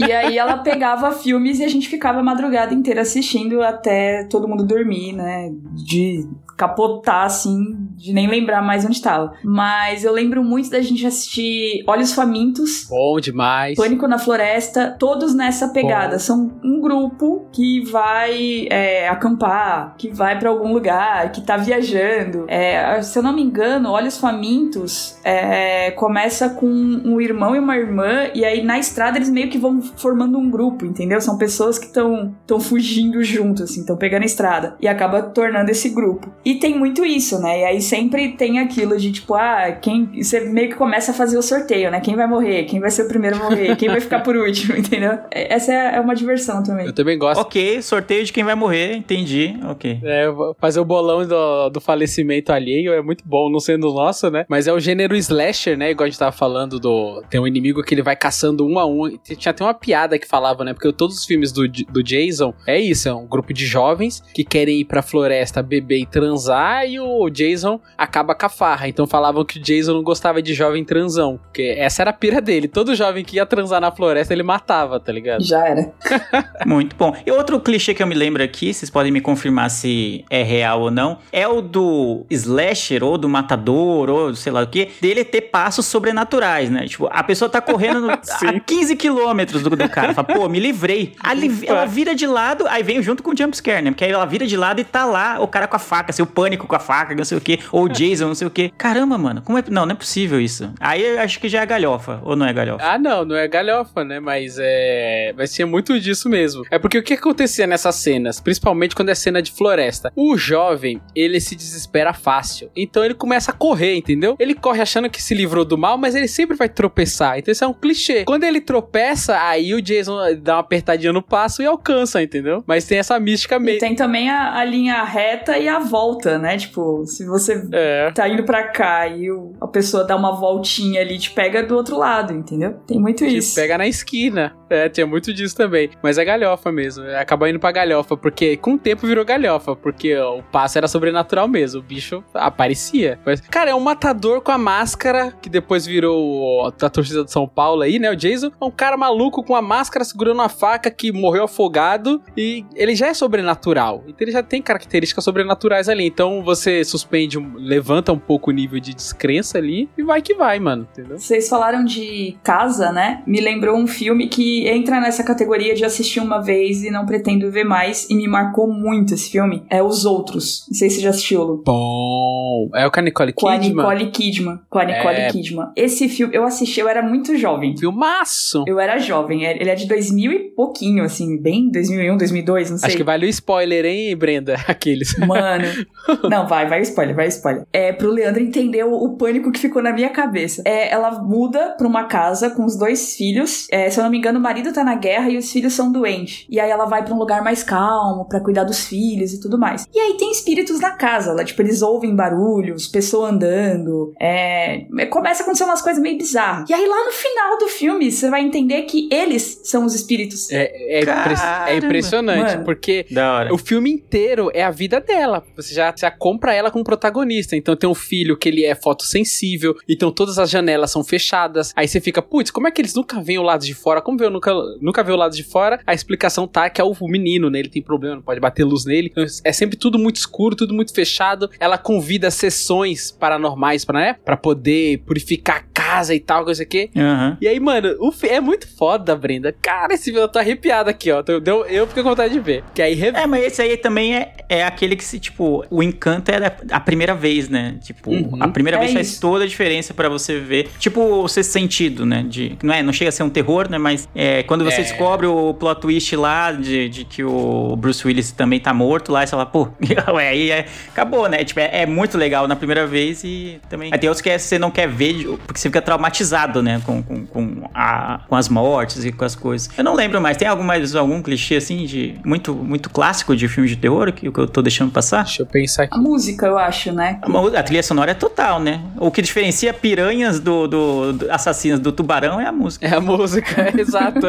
E aí ela pegava filmes e a gente ficava a madrugada inteira assistindo até todo mundo dormir, né? De capotar, assim, de nem lembrar mais onde tava. Mas eu lembro muito da gente assistir Olhos Famintos. Bom demais. Pânico na Floresta, todos nessa pegada. Bom. São um grupo que vai é, acampar, que vai pra algum lugar, que tá viajando. É, se eu não me engano, Olhos Famintos é, começa com um irmão e uma irmã, e aí na estrada eles meio que vão formando um grupo, entendeu? São pessoas que estão fugindo juntos, assim, estão pegando a estrada. E acaba tornando esse grupo. E tem muito isso, né? E aí sempre tem aquilo de tipo, ah, quem. Você meio que começa a fazer o sorteio, né? Quem vai morrer, quem vai ser o primeiro a morrer, quem vai ficar por último, entendeu? É- Essa é uma diversão também. Eu também gosto. ok, sorteio de quem vai morrer, entendi. Ok. É, fazer o bolão do, do falecimento alheio é muito bom, não sendo o nosso, né? Mas é o gênero slasher, né? Igual a gente tava falando do. Tem um inimigo que ele vai caçando um a um. Tinha até uma piada que falava, né? Porque todos os filmes do, do Jason é isso: é um grupo de jovens que querem ir pra floresta beber e transar. E o Jason acaba com a farra. Então falavam que o Jason não gostava de jovem transão. Porque essa era a pira dele. Todo jovem que ia transar na floresta ele matava, tá ligado? Já era. Muito bom. E outro clichê que eu me lembro aqui, vocês podem me confirmar se é real ou não, é o do slasher ou do matador ou sei lá o que, dele ter passos sobrenaturais, né? Tipo, a pessoa tá correndo a 15 quilômetros do, do cara, fala, pô, me livrei. Ali, ela vira de lado, aí vem junto com o jumpscare, né? Porque aí ela vira de lado e tá lá o cara com a faca, assim, o pânico com a faca, não sei o que, ou o Jason, não sei o que. Caramba, mano, como é. Não, não é possível isso. Aí eu acho que já é galhofa, ou não é galhofa? Ah, não, não é galhofa, né? Mas é. Vai ser muito disso mesmo. É porque o que acontecia nessas cenas, principalmente quando é cena de floresta? O jovem, ele se desespera fácil. Então ele começa a correr, entendeu? Ele corre achando que se livrou do mal, mas ele sempre vai tropeçar. Então isso é um clichê. Quando ele tropeça, aí o Jason dá uma apertadinha no passo e alcança, entendeu? Mas tem essa mística E meio. tem também a, a linha reta e a volta, né? Tipo, se você É. tá indo pra cá e o- a pessoa dá uma voltinha ali, te pega do outro lado, entendeu? Tem muito Que isso. pega na esquina. É, tinha muito disso também. Mas é galhofa mesmo. Acabou indo pra galhofa, porque com o tempo virou galhofa, porque ó, o passo era sobrenatural mesmo. O bicho aparecia. Mas, cara, é um matador com a máscara, que depois virou da torcida de São Paulo aí, né? O Jason é um cara maluco com a máscara segurando uma faca que morreu afogado e ele já é sobrenatural. Então ele já tem características sobrenaturais ali. Então você suspende, levanta um pouco o nível de descrença ali e vai que vai, mano. Entendeu? Vocês falaram de casa, né? Me lembrou um filme que entra nessa categoria de assistir uma vez e não pretendo ver mais e me marcou muito esse filme. É Os Outros. Não sei se você já assistiu, Lu. Bom. É o com a Nicole Com a Kidman? Nicole Kidman. Com a Nicole É. Kidman. Esse filme eu assisti, eu era muito jovem. Filmaço! Eu era jovem, ele é de 2000 e pouquinho, assim, bem 2001, 2002, não sei. Acho que vale o spoiler, hein, Brenda? Aqueles. Mano. Não, vai, vai spoiler, vai spoiler. É, pro Leandro entender o, o pânico que ficou na minha cabeça. É, ela muda pra uma casa com os dois filhos. É, se eu não me engano, o marido tá na guerra e os filhos são doentes. E aí ela vai pra um lugar mais calmo pra cuidar dos filhos e tudo mais. E aí tem espíritos na casa. Lá, tipo, eles ouvem barulhos, pessoa andando. É... Começa a acontecer umas coisas meio bizarras. E aí lá no final do filme, você vai entender que eles são os espíritos. É, é, impre- é impressionante, Mano. porque Da hora. o filme inteiro é a vida dela. Você já, já compra ela como protagonista. Então tem um filho que ele é fotossensível, então todas as janelas são fechadas. Aí você fica, putz, como é que eles nunca veem o lado de fora? Como vê, nunca, nunca vê o lado de fora? A explicação tá que é o menino, né? Ele tem problema, não pode bater luz nele. Então, é sempre tudo muito escuro, tudo muito fechado. Ela convida sessões paranormais pra, né? Pra poder purificar casa e tal, coisa aqui. Aham. E aí, mano, o fi- é muito foda, Brenda. Cara, esse vídeo eu tô arrepiado aqui, ó. Deu, eu fiquei com vontade de ver. Que aí, É, mas esse aí também é, é aquele que se, tipo, o encanto é a primeira vez, né? Tipo, Uhum. a primeira É vez faz isso. toda a diferença pra você ver. Tipo, o sexto sentido, né? De, não, é, não chega a ser um terror, né? Mas é, quando você É. descobre o plot twist lá de, de que o Bruce Willis também tá morto lá, e você fala, pô, ué, aí é, acabou, né? Tipo, é, é muito legal na primeira vez e também. Aí tem outros que é- você não quer ver porque você fica traumatizado, né? Com, com, com, a, com as mortes e com as coisas. Eu não lembro mais. Tem algum, mais, algum clichê assim de muito, muito clássico de filme de terror que, que eu tô deixando passar? Deixa eu pensar aqui. A música, eu acho, né? A a trilha sonora é total, né? O que diferencia piranhas do, do, do assassinos do tubarão é a música. É a música, exato.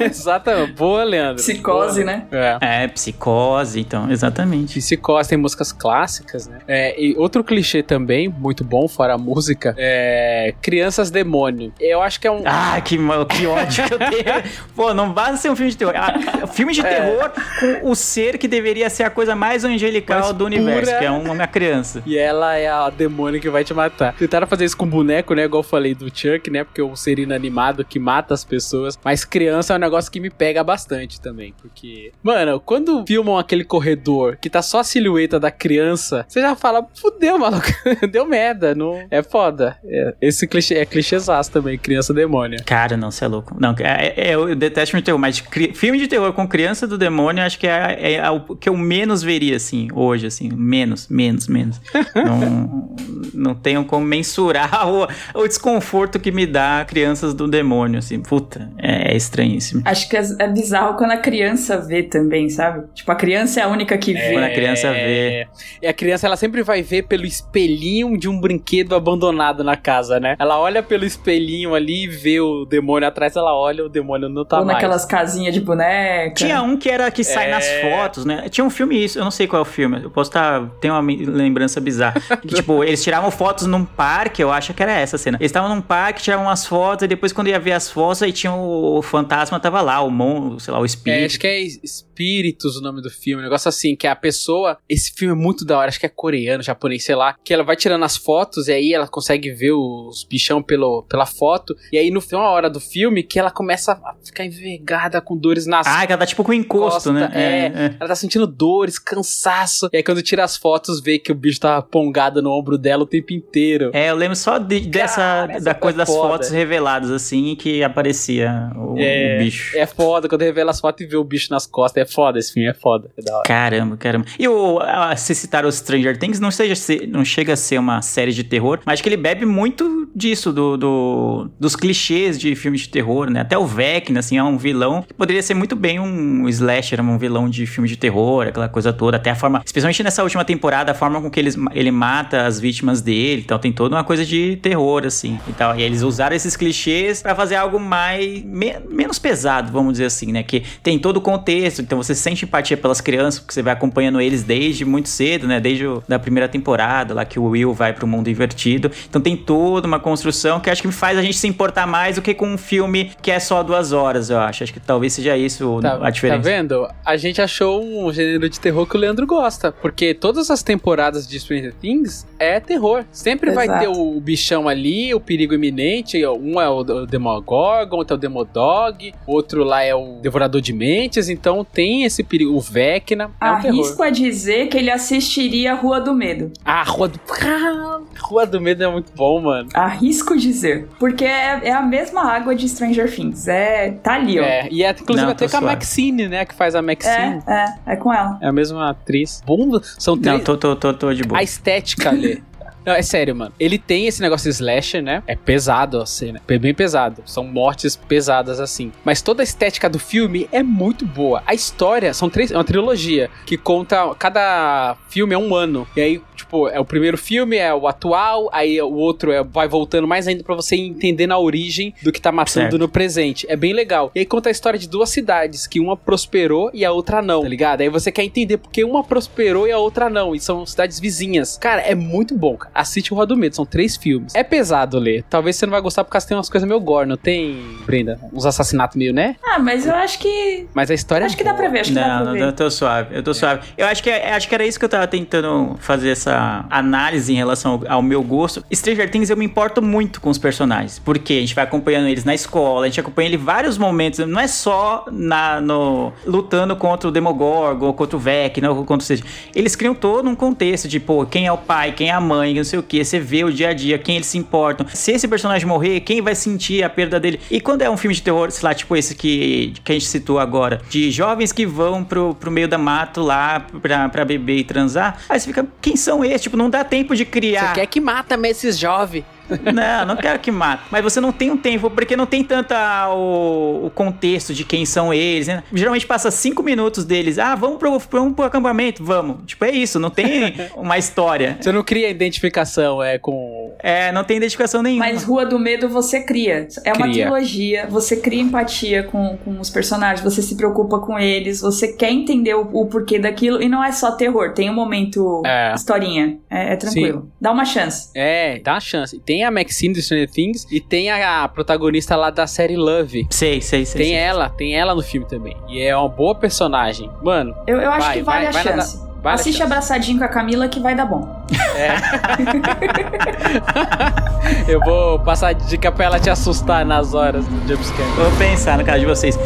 Exato. Boa, Leandro. Psicose, Boa. né? É. É, psicose, então, exatamente. Psicose tem músicas clássicas, né? É, e outro clichê também, muito bom, fora a música, é Crianças Demônio. Eu acho que é um. Ah, que, que ódio que eu tenho. Pô, não basta ser um filme de terror. Ah, filme de terror com o ser que deveria ser a coisa mais angelical do universo, pura. que é um- uma criança. E ela é a demônio que vai te matar. Tentaram fazer isso com boneco, né? Igual eu falei do Chuck, né? Porque é um ser inanimado que mata as pessoas. Mas criança é um negócio que me pega bastante também. Porque, mano, quando filmam aquele corredor que tá só a silhueta da criança, você já fala, fudeu, maluco. Deu merda. Não... É foda. É, esse clichê é clichêzaço também, criança demônio. Cara, não, você é louco. Não, é, é- eu detesto filme de terror, mas cri- filme de terror com criança do demônio, acho que é, é o que eu menos veria, assim, hoje, assim. Menos, menos, menos. não, não tenho como mensurar o, o desconforto que me dá crianças do demônio, assim. Puta, é, é estranhíssimo. Acho que é é bizarro quando a criança vê também, sabe? Tipo, a criança é a única que vê. Quando a criança vê. E a criança, ela sempre vai ver pelo espelhinho de um brinquedo abandonado na casa, né? Ela olha pelo espelhinho ali e vê o demônio atrás, ela olha, o demônio não tá Ou mais. naquelas casinhas de boneca. Tinha um que era que sai É. nas fotos, né? Tinha um filme isso, eu não sei qual é o filme. Eu posso estar. tem uma lembrança bizarra. Que, tipo, eles tiravam fotos num parque, eu acho que era essa a cena. Eles estavam num parque, tiravam umas fotos, e depois, quando ia ver as fotos, aí tinha o, o fantasma, tava lá, o mon, sei lá, o É, espírito. acho que é Espíritos o nome do filme, um negócio assim, que a pessoa. Esse filme é muito da hora, acho que é coreano, japonês, sei lá. Que ela vai tirando as fotos e aí ela consegue ver os bichão pelo, pela foto. E aí no final, uma hora do filme, que ela começa a ficar envergada com dores nas Ah, ela tá tipo com encosto, né? Costa, é. Ela tá sentindo dores, cansaço. E aí quando tira as fotos, vê que o bicho tá pongado no ombro dela o tempo inteiro. É, eu lembro só de- dessa essa da foi coisa das foda. fotos reveladas, assim, que aparecia o, É, o bicho. É foda, quando revela as fotos e vê o bicho nas costas. É foda, esse filme é foda. É da hora. Caramba, caramba. E o, a, se citar o Stranger Things, não, seja, não chega a ser uma série de terror, mas que ele bebe muito disso, do, do- dos clichês de filmes de terror, né? Até o Vecna, assim, é um vilão que poderia ser muito bem um slasher, um vilão de filme de terror, aquela coisa toda. Até a forma, especialmente nessa última temporada, a forma com que ele mata as vítimas dele, então tem toda uma coisa de terror, assim, e tal. E eles usaram esses clichês pra fazer algo mais, me- menos pesado, vamos dizer assim, né? Que tem todo o contexto, então você sente empatia pelas crianças, porque você vai acompanhando eles desde muito cedo, né? Desde o, da primeira temporada, lá que o Will vai pro mundo invertido. Então tem toda uma construção que acho que faz a gente se importar mais do que com um filme que é só duas horas, eu acho. Acho que talvez seja isso Tá, a diferença. tá vendo? A gente achou um gênero de terror que o Leandro gosta. Porque todas as temporadas de Stranger Things é terror. Sempre vai Exato. ter o bichão ali, o perigo iminente. Um é o, Demogorgon, outro é o Demodog, outro lá é o Devorador de Mentes. Então tem esse perigo. O Vecna é um terror. Arrisco a dizer que ele assistiria Rua do Medo. Ah, Rua do... Ah, Rua do Medo é muito bom, mano. Arrisco dizer. Porque é, é a mesma água de Stranger Things. É, tá ali, ó. É, e é, inclusive Não, até com a. Maxine, né? Que faz a Maxine. É, é, é com ela. É, a mesma atriz. Bom, são Não, três. tô, tô, tô, tô de boa. A estética ali. Não, é sério, mano. Ele tem esse negócio de slasher, né? É pesado a cena. É bem pesado. São mortes pesadas assim. Mas toda a estética do filme é muito boa. A história são três. É uma trilogia que conta. Cada filme é um ano. E aí, tipo, é o primeiro filme, é o atual. Aí o outro é, vai voltando mais ainda pra você entender na origem do que tá matando Certo. no presente. É bem legal. E aí conta a história de duas cidades, que uma prosperou e a outra não, tá ligado? Aí você quer entender porque uma prosperou e a outra não. E são cidades vizinhas. Cara, é muito bom, cara. Assiste o Rua do Medo, são três filmes. É pesado ler. Talvez você não vai gostar porque tem umas coisas meio gore, não tem, Brenda? Uns assassinatos meio, né? Ah, mas eu acho que. Mas a história Acho é que dá pra ver, acho que dá Não, pra não, ver. eu tô suave, eu tô suave. Eu acho que, é- acho que era isso que eu tava tentando fazer essa análise em relação ao, ao meu gosto. Stranger Things eu me importo muito com os personagens, porque a gente vai acompanhando eles na escola, a gente acompanha ele em vários momentos, não é só na, no, lutando contra o Demogorgon, ou contra o Vecna, ou contra o seja. Eles criam todo um contexto de, pô, quem é o pai, quem é a mãe, não sei o que, você vê o dia a dia, quem eles se importam. Se esse personagem morrer, quem vai sentir a perda dele? E quando é um filme de terror, sei lá, tipo esse que, que a gente citou agora, de jovens que vão pro, pro meio da mato lá pra, pra beber e transar, aí você fica, quem são esses? Tipo, não dá tempo de criar. Você quer que mata esses jovens? Não, não quero que mate. Mas você não tem um tempo, porque não tem tanta o, o contexto de quem são eles, né? Geralmente passa cinco minutos deles. Ah, vamos pro, vamos pro acampamento? Vamos. Tipo, é isso, não tem uma história. Você não cria identificação, é com. É, não tem identificação nenhuma. Mas Rua do Medo você cria. É uma Cria. trilogia, você cria empatia com, com os personagens, você se preocupa com eles, você quer entender o, o porquê daquilo, e não é só terror, tem um momento É. historinha. É, é tranquilo. Dá uma chance. É, dá uma chance. Tem a Maxine do Stranger Things e tem a, protagonista lá da série Love. Sei, sei, sei. Tem sei. ela, tem ela no filme também. E é uma boa personagem. Mano, Eu, eu acho Vai, que vale vai, a vai chance. vale a Assiste chance. abraçadinho com a Camila que vai dar bom. eu vou passar a dica pra ela te assustar nas horas do jumpscare. Vou pensar no caso de vocês.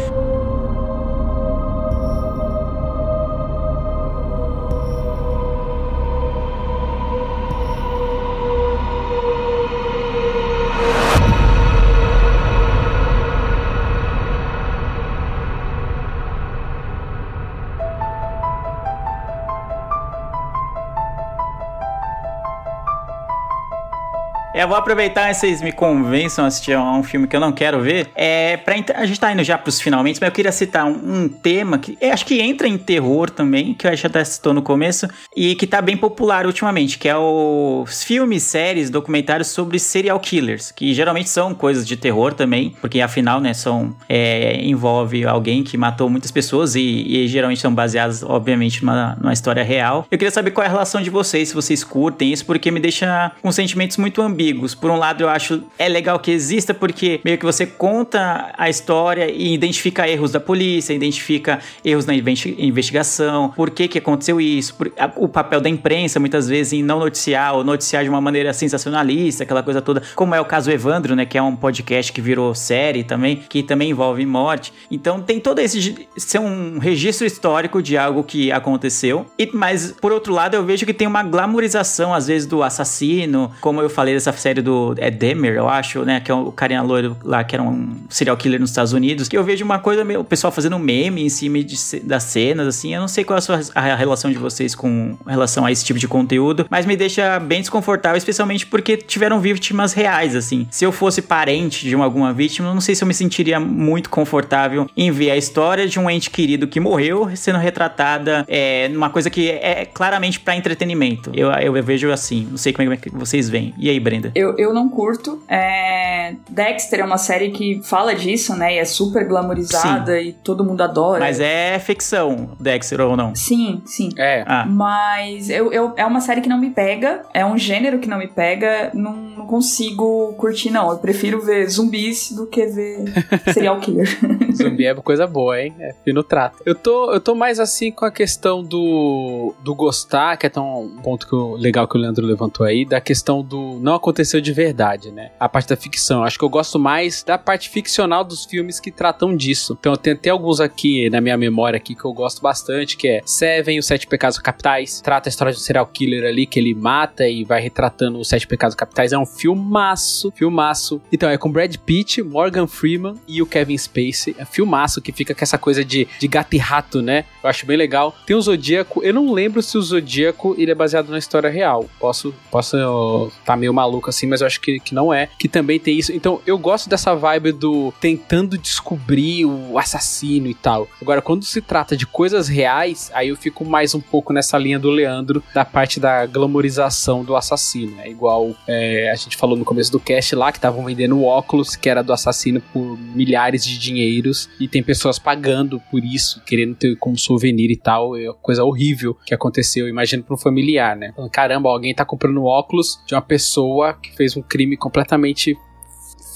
Eu vou aproveitar vocês me convençam a assistir a um filme que eu não quero ver. É, pra, a gente tá indo já pros finalmente, mas eu queria citar um, um tema que eu acho que entra em terror também, que eu já até citou no começo, e que tá bem popular ultimamente, que é os filmes, séries, documentários sobre serial killers, que geralmente são coisas de terror também, porque afinal, né, são é, envolve alguém que matou muitas pessoas e, e geralmente são baseados, obviamente, numa, numa história real. Eu queria saber qual é a relação de vocês, se vocês curtem isso, porque me deixa com sentimentos muito ambíguos. Por um lado, eu acho é legal que exista, porque meio que você conta a história e identifica erros da polícia, identifica erros na investi- investigação, por que que aconteceu isso, por- a- o papel da imprensa, muitas vezes, em não noticiar ou noticiar de uma maneira sensacionalista, aquela coisa toda, como é o caso Evandro, né, que é um podcast que virou série também, que também envolve morte. Então tem todo esse ser um registro histórico de algo que aconteceu. E mas por outro lado, eu vejo que tem uma glamorização às vezes do assassino, como eu falei dessa série do é Demer, eu acho, né, que é o carinha loiro lá que era um serial killer nos Estados Unidos, que eu vejo uma coisa meio o pessoal fazendo meme em cima de das cenas assim. Eu não sei qual é a, sua, a relação de vocês com relação a esse tipo de conteúdo, mas me deixa bem desconfortável, especialmente porque tiveram vítimas reais assim. Se eu fosse parente de uma, alguma vítima, eu não sei se eu me sentiria muito confortável em ver a história de um ente querido que morreu sendo retratada é, numa coisa que é claramente pra entretenimento. Eu, eu vejo assim, não sei como é que vocês veem. E aí, Brenda? Eu, eu não curto. É, Dexter é uma série que fala disso, né? E é super glamorizada e todo mundo adora. Mas é ficção, Dexter ou não? Sim, sim. É. Ah, Mas eu, eu- é uma série que não me pega, é um gênero que não me pega, não, não consigo curtir, não. Eu prefiro ver zumbis do que ver serial killer. Zumbi é coisa boa, hein? É fino trato. Eu tô, eu tô mais assim com a questão do, do gostar, que é tão um ponto que eu- legal que o Leandro levantou aí, da questão do não aconteceu de verdade, né? A parte da ficção. Acho que eu gosto mais da parte ficcional dos filmes que tratam disso. Então tenho até alguns aqui na minha memória aqui que eu gosto bastante, que é Seven, Os Sete Pecados Capitais. Trata a história de um serial killer ali que ele mata e vai retratando os Sete Pecados Capitais. É um filmaço, filmaço. Então é com Brad Pitt, Morgan Freeman e o Kevin Spacey. É filmaço que fica com essa coisa de, de gato e rato, né? Eu acho bem legal. Tem o Zodíaco, eu não lembro se o Zodíaco ele é baseado na história real. Posso posso tá meio maluco assim, mas eu acho que, que não é. Que também tem isso. Então eu gosto dessa vibe do tentando descobrir o assassino e tal. Agora, quando se trata de coisas reais, aí eu fico mais um pouco nessa linha do Leandro, da parte da glamorização do assassino. É igual é, a gente falou no começo do cast lá, que estavam vendendo óculos, que era do assassino por milhares de dinheiros, e tem pessoas pagando por isso, querendo ter como souvenir e tal. É uma coisa horrível que aconteceu, imagino para um familiar, né? Caramba, alguém tá comprando óculos de uma pessoa que fez um crime completamente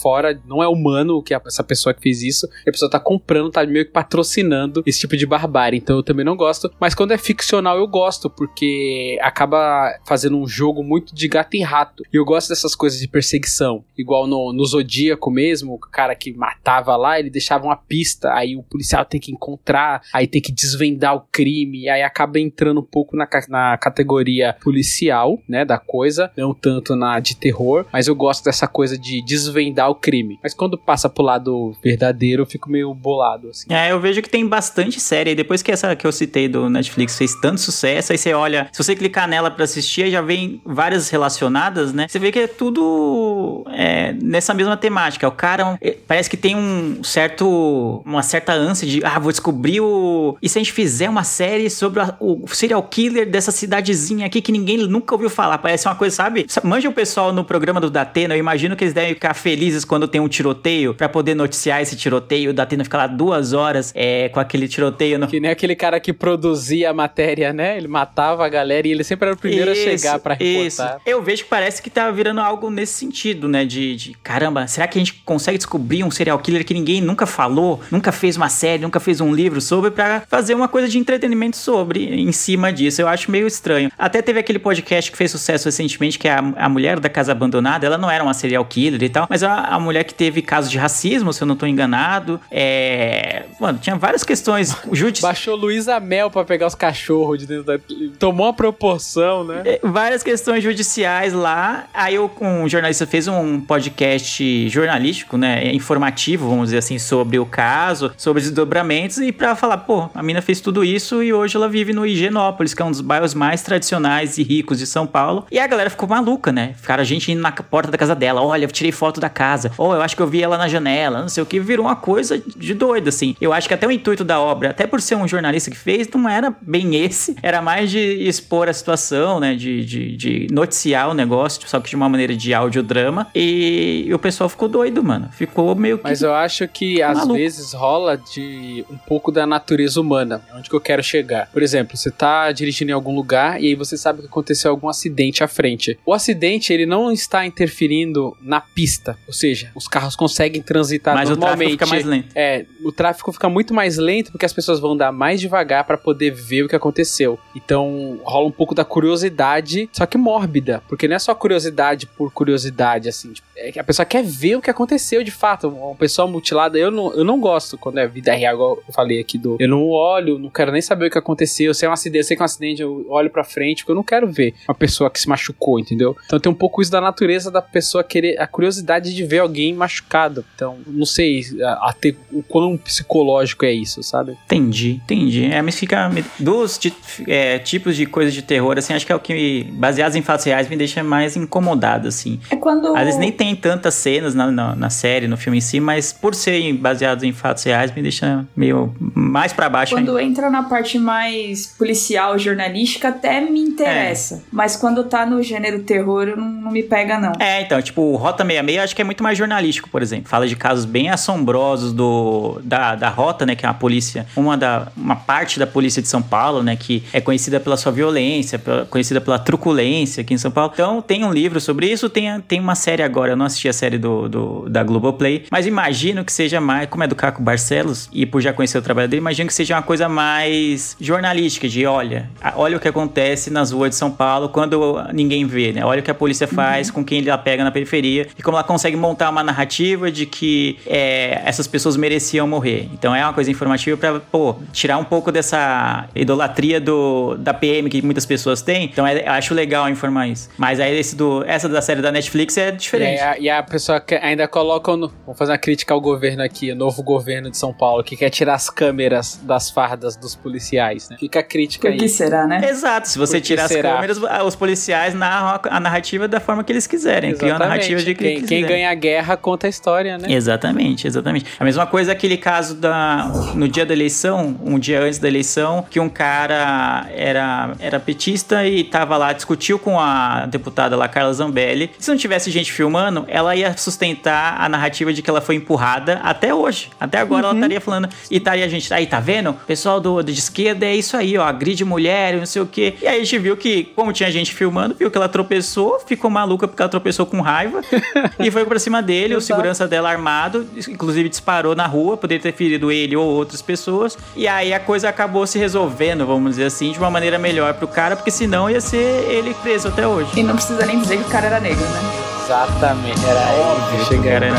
fora, não é humano que essa pessoa que fez isso, a pessoa tá comprando, tá meio que patrocinando esse tipo de barbárie. Então eu também não gosto. Mas quando é ficcional, eu gosto, porque acaba fazendo um jogo muito de gato e rato. E eu gosto dessas coisas de perseguição. Igual no, no Zodíaco mesmo, o cara que matava lá, ele deixava uma pista, aí o policial tem que encontrar, aí tem que desvendar o crime, aí acaba entrando um pouco na, na categoria policial, né, da coisa, não tanto na de terror, mas eu gosto dessa coisa de desvendar o o crime. Mas quando passa pro lado verdadeiro, eu fico meio bolado, assim. É, eu vejo que tem bastante série. Depois que essa que eu citei do Netflix fez tanto sucesso, aí você olha, se você clicar nela para assistir, já vem várias relacionadas, né? Você vê que é tudo é, nessa mesma temática. O cara é, parece que tem um certo, uma certa ânsia de, ah, vou descobrir o. E se a gente fizer uma série sobre a, o serial killer dessa cidadezinha aqui que ninguém nunca ouviu falar? Parece uma coisa, sabe? Manja o pessoal no programa do Datena, eu imagino que eles devem ficar felizes quando tem um tiroteio para poder noticiar esse tiroteio. Da Atena fica lá duas horas é, com aquele tiroteio. No... Que nem aquele cara que produzia a matéria, né? Ele matava a galera e ele sempre era o primeiro isso, a chegar para reportar. Isso. Eu vejo que parece que tá virando algo nesse sentido, né? De, de, caramba, será que a gente consegue descobrir um serial killer que ninguém nunca falou, nunca fez uma série, nunca fez um livro sobre para fazer uma coisa de entretenimento sobre em cima disso? Eu acho meio estranho. Até teve aquele podcast que fez sucesso recentemente que é a, a mulher da casa abandonada. Ela não era uma serial killer e tal, mas a, a mulher que teve casos de racismo, se eu não tô enganado. É. Mano, tinha várias questões. Judi... Baixou Luísa Mel pra pegar os cachorros de dentro da. Tomou uma proporção, né? É, várias questões judiciais lá. Aí eu, um jornalista fez um podcast jornalístico, né? Informativo, vamos dizer assim, sobre o caso, sobre os desdobramentos, e pra falar, pô, a mina fez tudo isso e hoje ela vive no Higienópolis, que é um dos bairros mais tradicionais e ricos de São Paulo. E a galera ficou maluca, né? Ficaram a gente indo na porta da casa dela. Olha, eu tirei foto da casa casa. Ou oh, eu acho que eu vi ela na janela, não sei o que. Virou uma coisa de doido, assim. Eu acho que até o intuito da obra, até por ser um jornalista que fez, não era bem esse. Era mais de expor a situação, né? De, de, de noticiar o negócio, só que de uma maneira de audiodrama. E, e o pessoal ficou doido, mano. Ficou meio que. Mas eu acho que às maluco. vezes rola de um pouco da natureza humana. Onde que eu quero chegar? Por exemplo, você tá dirigindo em algum lugar e aí você sabe que aconteceu algum acidente à frente. O acidente, ele não está interferindo na pista. Ou seja, seja, os carros conseguem transitar Mas normalmente. Mas o tráfego fica mais lento. É, o tráfego fica muito mais lento porque as pessoas vão andar mais devagar para poder ver o que aconteceu. Então, rola um pouco da curiosidade, só que mórbida, porque não é só curiosidade por curiosidade, assim, tipo, a pessoa quer ver o que aconteceu de fato. Uma pessoa mutilada, eu não, eu não gosto quando é vida real, igual eu falei aqui do. Eu não olho, não quero nem saber o que aconteceu. Se é um acidente, sei que é um acidente, eu olho pra frente, porque eu não quero ver uma pessoa que se machucou, entendeu? Então tem um pouco isso da natureza da pessoa querer, a curiosidade de ver alguém machucado. Então, não sei até o quão psicológico é isso, sabe? Entendi, entendi. É, mas fica. Dos é, tipos de coisas de terror, assim, acho que é o que, baseados em fatos reais, me deixa mais incomodado, assim. É quando. Às vezes nem tem tantas cenas na, na, na série, no filme em si, mas por serem baseados em fatos reais, me deixa meio mais para baixo Quando ainda. entra na parte mais policial, jornalística, até me interessa. É. Mas quando tá no gênero terror, não, não me pega, não. É, então, tipo, Rota 66 acho que é muito mais jornalístico, por exemplo. Fala de casos bem assombrosos do da, da Rota, né, que é a polícia, uma da uma parte da polícia de São Paulo, né, que é conhecida pela sua violência, pela, conhecida pela truculência aqui em São Paulo. Então, tem um livro sobre isso, tem, tem uma série agora, eu não assisti a série do, do da Globoplay, mas imagino que seja mais, como é do Caco Barcelos, e por já conhecer o trabalho dele, imagino que seja uma coisa mais jornalística, de olha, olha o que acontece nas ruas de São Paulo quando ninguém vê, né? Olha o que a polícia faz uhum. com quem ela pega na periferia e como ela consegue montar uma narrativa de que é, essas pessoas mereciam morrer. Então é uma coisa informativa para pô, tirar um pouco dessa idolatria do, da PM que muitas pessoas têm. Então é, acho legal informar isso. Mas aí esse do, essa da série da Netflix é diferente. É, a, e a pessoa que ainda coloca. No, vamos fazer uma crítica ao governo aqui, o novo governo de São Paulo, que quer tirar as câmeras das fardas dos policiais, né? Fica a crítica Por que aí. será, né? Exato, se você tirar as será? câmeras, os policiais narram a narrativa da forma que eles quiserem, criam a narrativa de que quem, quem ganha a guerra conta a história, né? Exatamente, exatamente. A mesma coisa aquele caso da no dia da eleição, um dia antes da eleição, que um cara era era petista e tava lá discutiu com a deputada lá Carla Zambelli. Se não tivesse gente filmando, ela ia sustentar a narrativa de que ela foi empurrada até hoje. Até agora ela estaria falando e estaria a gente aí tá vendo? O pessoal do de esquerda é isso aí, ó, agride mulher, e não sei o quê. E aí a gente viu que como tinha gente filmando, viu que ela tropeçou, ficou maluca porque ela tropeçou com raiva e foi pra cima dele, o segurança dela armado, inclusive disparou na rua, poderia ter ferido ele ou outras pessoas. E aí a coisa acabou se resolvendo, vamos dizer assim, de uma maneira melhor pro cara, porque senão ia ser ele preso até hoje. E não precisa nem dizer que o cara era negro, né? Exatamente, era óbvio. Chegaram.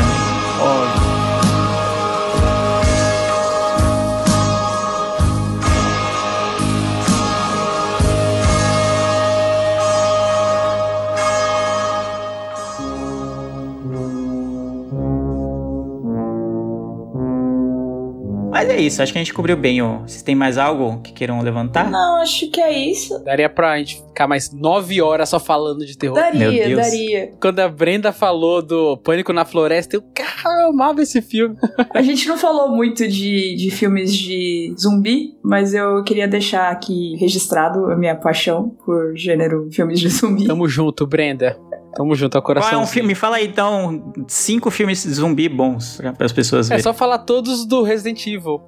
Óbvio. Mas é isso, acho que a gente cobriu bem. Ó. Vocês têm mais algo que queiram levantar? Não, acho que é isso. Daria pra gente ficar mais nove horas só falando de terror. Meu Daria, Deus. daria. Quando a Brenda falou do Pânico na Floresta, eu, cara, eu amava esse filme. A gente não falou muito de, de filmes de zumbi, mas eu queria deixar aqui registrado a minha paixão por gênero filmes de zumbi. Tamo junto, Brenda. Tamo junto, ao Qual coração. é um filme? Me fala aí então cinco filmes de zumbi bons para as pessoas É verem. só falar todos do Resident Evil.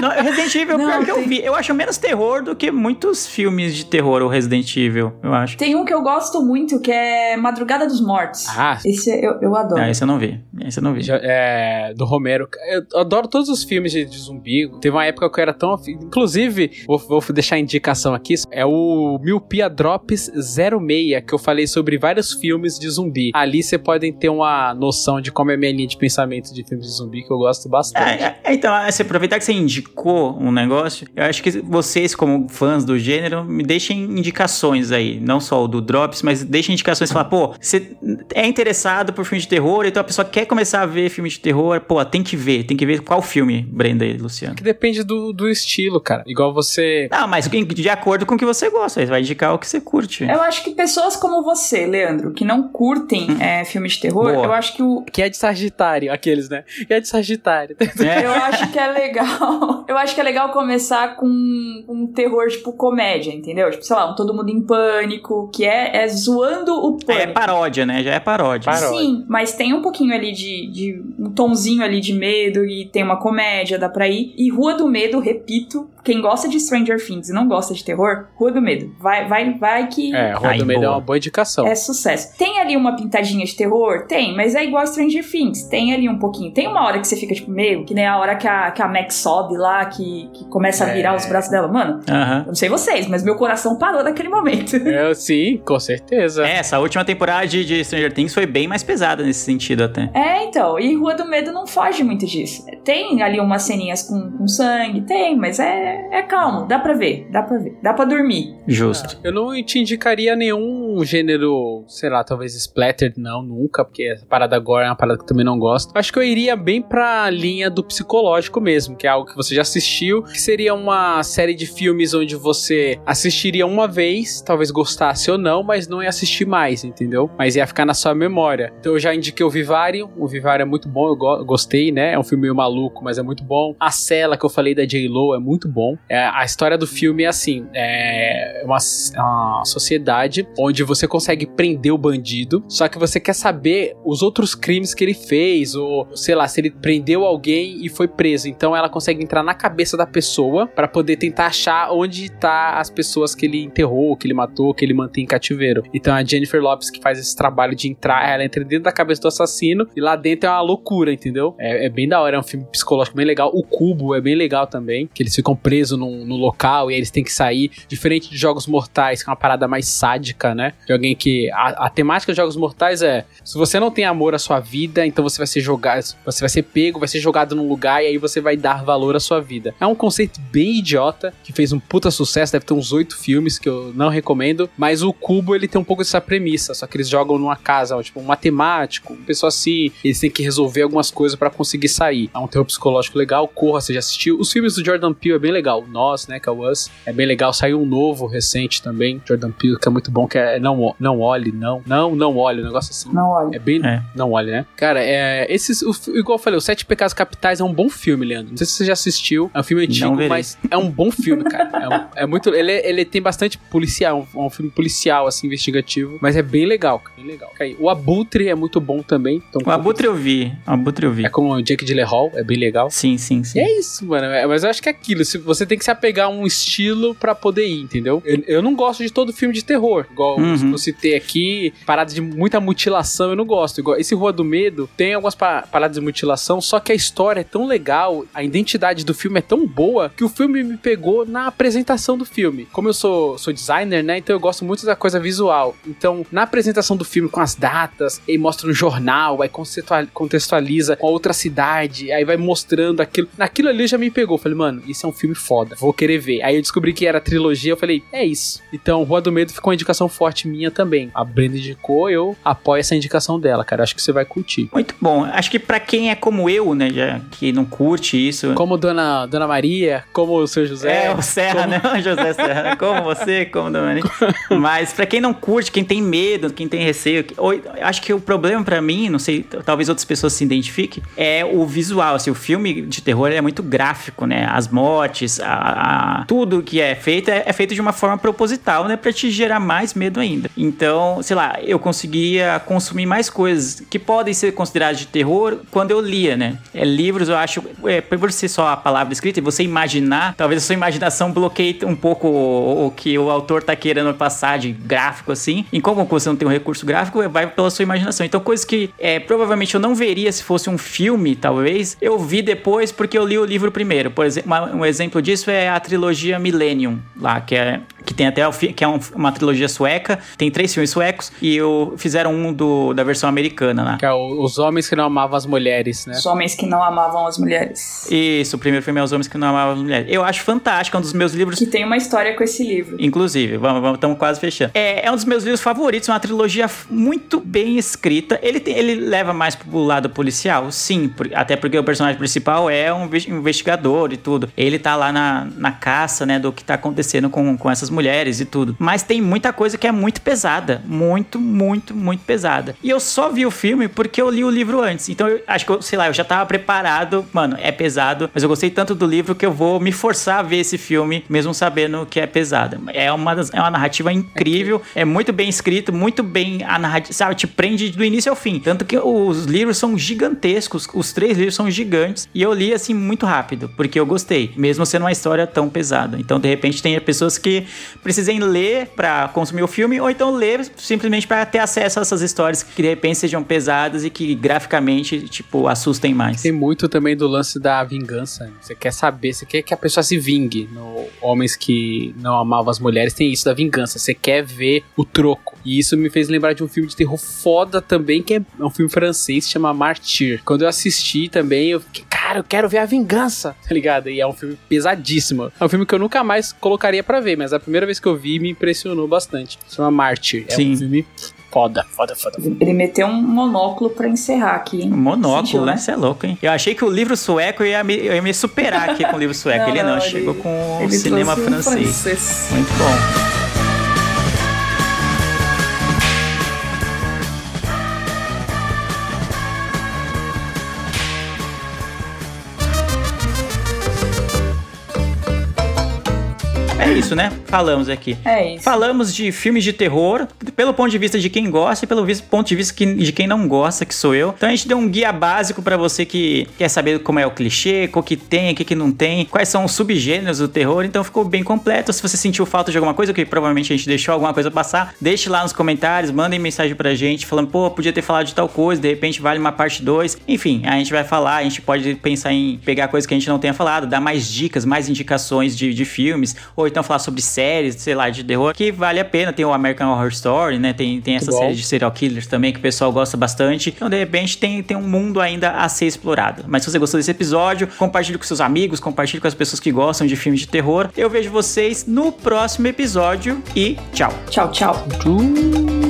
Não, Resident Evil é o Não, pior que eu tem- vi. Eu acho menos terror do que muitos filmes de terror, o Resident Evil, eu acho. Tem um que eu gosto muito, que é Madrugada dos Mortos. Ah, Esse eu, eu adoro. Ah, esse eu não vi. Esse eu não vi. Já- é, do Romero. Eu adoro todos os filmes de, de zumbi. Teve uma época que eu era tão. afim- Inclusive, vou, vou deixar a indicação aqui: é o Miopia Drops 06, que eu falei sobre vários filmes de zumbi. Ali você podem ter uma noção de como é a minha linha de pensamento de filmes de zumbi, que eu gosto bastante. É, é, então, se aproveitar que você indicou um negócio, eu acho que vocês, como fãs do gênero, me deixem indicações aí. Não só o do Drops, mas deixem indicações. Falar, pô, você é interessado por filme de terror, então a pessoa quer começar a ver filme de terror, pô, tem que ver. Tem que ver qual filme, Brenda e Luciano. Que depende do, do estilo, cara. Igual você. Não, mas de acordo com o que você gosta, você vai indicar o que você curte. Eu acho que pessoas como você, Leandro, que não curtem é, filmes de terror, Boa. eu acho que o. Que é de Sagitário, aqueles, né? Que é de Sagitário. É. Eu acho que é legal. Eu acho que é legal começar com um terror, tipo, comédia, entendeu? Tipo, sei lá, um Todo Mundo em Pânico, que é, é zoando o É pânico. paródia, né? Já é paródia. Paródia. Sim, mas tem um pouquinho ali de, de. um tomzinho ali de medo e tem uma comédia, dá pra ir. E Rua do Medo, repito, quem gosta de Stranger Things e não gosta de terror, Rua do Medo. Vai, vai, vai que. É, Rua Ai, do Medo é boa. uma boa indicação. É sucesso. Tem ali uma pintadinha de terror? Tem, mas é igual Stranger Things. Tem ali um pouquinho. Tem uma hora que você fica, tipo, meio, que nem a hora que a, que a Max sobe lá, que, que começa a virar É. os braços dela. Mano, Aham. eu não sei vocês, mas meu coração parou naquele momento. Eu, sim, com certeza. É, essa última temporada de, de Stranger Things foi bem mais pesada nesse sentido até. É, então, e Rua do Medo não foge muito disso. Tem ali umas ceninhas com, com sangue, tem, mas é, é calmo, dá pra ver, dá pra ver, dá pra dormir. Justo. Eu não te indicaria nenhum gênero, sei lá, talvez splattered, não, nunca, porque essa parada agora é uma parada que eu também não gosto. Acho que eu iria bem pra linha do psicológico mesmo, que é algo que você já assistiu, que seria uma série de filmes onde você assistiria uma vez, talvez gostasse ou não, mas não ia assistir mais, entendeu? Mas ia ficar na sua memória. Então eu já indiquei o Vivário, o Vivário é muito bom, eu go- gostei, né? É um filme meio maluco, mas é muito bom. A Cela que eu falei da J-Lo é muito bom. É, a história do filme é assim, é uma, é uma sociedade onde você consegue prender o bandido, só que você quer saber os outros crimes que ele fez, ou sei lá, se ele prendeu alguém e foi preso. Então ela consegue entrar na cabeça da pessoa pra poder tentar achar onde tá as pessoas que ele enterrou, que ele matou, que ele mantém em cativeiro. Então a Jennifer Lopes que faz esse trabalho de entrar, ela entra dentro da cabeça do assassino e lá dentro é uma loucura, entendeu? É, é bem da hora, é um filme psicológico bem legal. O Cubo é bem legal também, que eles ficam presos num, no local e eles têm que sair. Diferente de Jogos Mortais, que é uma parada mais sádica, né? De alguém que. A, a temática de Jogos Mortais é: se você não tem amor à sua vida, então você vai ser jogado, você vai ser pego, vai ser jogado num lugar e aí você vai dar valor à sua vida. É um conceito bem idiota, que fez um puta sucesso, deve ter uns oito filmes que eu não recomendo, mas o Cubo ele tem um pouco dessa premissa, só que eles jogam numa casa, ó, tipo um matemático, uma pessoa assim, eles têm que resolver algumas coisas para conseguir sair. É um terror psicológico legal, corra, você já assistiu. Os filmes do Jordan Peele é bem legal, Nós, né, que é o Us, é bem legal, saiu um novo recente também, Jordan Peele, que é muito bom, que é Não, não Olhe, Não, Não, Não Olhe, um negócio assim. Não olha. É bem. É. Não olhe, né? Cara, é. Esses. o- igual eu falei, Os Sete Pecados Capitais é um bom filme, Leandro. Não sei se você já assistiu. É um filme antigo, mas é um bom filme, cara. É, um- é muito. Ele, ele tem bastante policial. É um, um filme policial, assim, investigativo. Mas é bem legal, cara. Bem legal. Aí, o Abutre é muito bom também. Então, O Abutre eu vi. O Abutre eu vi. É como o Jake Gyllenhaal, é bem legal. Sim, sim, sim. E é isso, mano. É, mas eu acho que é aquilo. Se você tem que se apegar a um estilo pra poder ir, entendeu? Eu, eu não gosto de todo filme de terror. Igual Uhum. eu citei aqui, paradas de muita mutilação, eu não gosto. Igual esse Rua do Medo tem algumas pa- paradas de mutilação, só que a história é tão legal, a identidade do filme é tão boa, que o filme me pegou na apresentação do filme. Como eu sou, sou designer, né? Então eu gosto muito da coisa visual. Então, na apresentação do filme com as datas, ele mostra um jornal, aí contextualiza com a outra cidade, aí vai mostrando aquilo. Naquilo ali já me pegou. Falei, mano, isso é um filme foda, vou querer ver. Aí eu descobri que era trilogia, eu falei, é isso. Então, Rua do Medo ficou uma indicação forte minha também. A Brenda indicou, eu apoio essa indicação dela, cara. Acho que você vai curtir. Muito bom. Acho que pra quem é como eu, né, já, que não curte isso. Como Dona, Dona Maria, como o seu José. É, o Serra, como- né? José Serra. Como você, como Domani. Mas pra quem não curte, quem tem medo, quem tem receio, que- ou- acho que o problema pra mim, não sei, talvez outras pessoas se identifiquem, é o visual. Assim, o filme de terror é muito gráfico, né? As mortes, a, a- tudo que é feito é, é feito de uma forma proposital, né? Pra te gerar mais medo ainda. Então, sei lá, eu conseguia consumir mais coisas que podem ser consideradas de terror quando eu lia, né? É, livros, eu acho, é, por ser só a palavra escrita e você imaginar, talvez a sua imaginação bloqueie um pouco o, o que o autor tá querendo passar de gráfico, assim. E como você não tem um recurso gráfico, vai pela sua imaginação. Então, coisas que é, provavelmente eu não veria se fosse um filme, talvez, eu vi depois porque eu li o livro primeiro. Por exemplo, um exemplo disso é a trilogia Millennium, lá, que é que tem até que é um- uma trilogia sueca, tem três filmes suecos e o, fizeram um do, da versão americana lá. Que é o- os homens que não amavam as mulheres, né? Os homens que não amavam as mulheres. Isso, o primeiro filme é Os Homens que Não Amavam as Mulheres. Eu acho fantástico, é um dos meus livros Que tem uma história com esse livro. Inclusive, vamos, vamos, estamos quase fechando. É, é um dos meus livros favoritos, é uma trilogia muito bem escrita. Ele, tem- ele leva mais pro lado policial? Sim, por- até porque o personagem principal é um inves- investigador e tudo. Ele tá lá na, na caça, né, do que tá acontecendo com, com essas mulheres e tudo. Mas tem muita coisa que é muito pesada. Muito, muito, muito pesada. E eu só vi o filme porque eu li o livro antes. Então, eu acho que, eu, sei lá, eu já tava preparado. Mano, é pesado, mas eu gostei tanto do livro que eu vou me forçar a ver esse filme, mesmo sabendo que é pesada. É uma, é uma narrativa incrível, é muito bem escrito, muito bem a narrativa, sabe, te prende do início ao fim. Tanto que os livros são gigantescos, os três livros são gigantes, e eu li assim muito rápido, porque eu gostei, mesmo sendo uma história tão pesada. Então, de repente, tem pessoas que precisem ler pra consumir o filme, ou então ler simplesmente pra ter acesso a essas histórias que de repente sejam pesadas e que graficamente, tipo, assustem mais. Tem muito também do lance da vingança. Você quer saber, você quer que a pessoa se vingue. No Homens que não amavam as mulheres, tem isso da vingança. Você quer ver o troco. E isso me fez lembrar de um filme de terror foda também, que é um filme francês, chama Martyr. Quando eu assisti também, eu fiquei, cara, eu quero ver a vingança, tá ligado? E é um filme pesadíssimo. É um filme que eu nunca mais colocaria pra ver, mas a primeira vez que eu vi me impressionou bastante. Chama Martyr. É Sim. um filme foda, foda, foda. Ele meteu um monóculo pra encerrar aqui, hein? Um Monóculo, Sentiu, né? Você é louco, hein? Eu achei que o livro sueco ia me, ia me superar aqui com o livro sueco. ele não, chegou com o ele cinema francês. francês. Muito bom. Isso, né? Falamos aqui. É isso. Falamos de filmes de terror, pelo ponto de vista de quem gosta e pelo ponto de vista de quem não gosta, que sou eu. Então a gente deu um guia básico pra você que quer saber como é o clichê, o que tem, o que que não tem, quais são os subgêneros do terror. Então ficou bem completo. Se você sentiu falta de alguma coisa, que provavelmente a gente deixou alguma coisa passar, deixe lá nos comentários, mandem mensagem pra gente falando, pô, podia ter falado de tal coisa, de repente vale uma parte 2. Enfim, a gente vai falar, a gente pode pensar em pegar coisas que a gente não tenha falado, dar mais dicas, mais indicações de, de filmes, ou então falar sobre séries, sei lá, de terror, que vale a pena. Tem o American Horror Story, né? Tem, tem essa série de serial killers também, que o pessoal gosta bastante. Então, de repente, tem, tem um mundo ainda a ser explorado. Mas se você gostou desse episódio, compartilhe com seus amigos, compartilhe com as pessoas que gostam de filmes de terror. Eu vejo vocês no próximo episódio e tchau! Tchau, tchau. Tchau.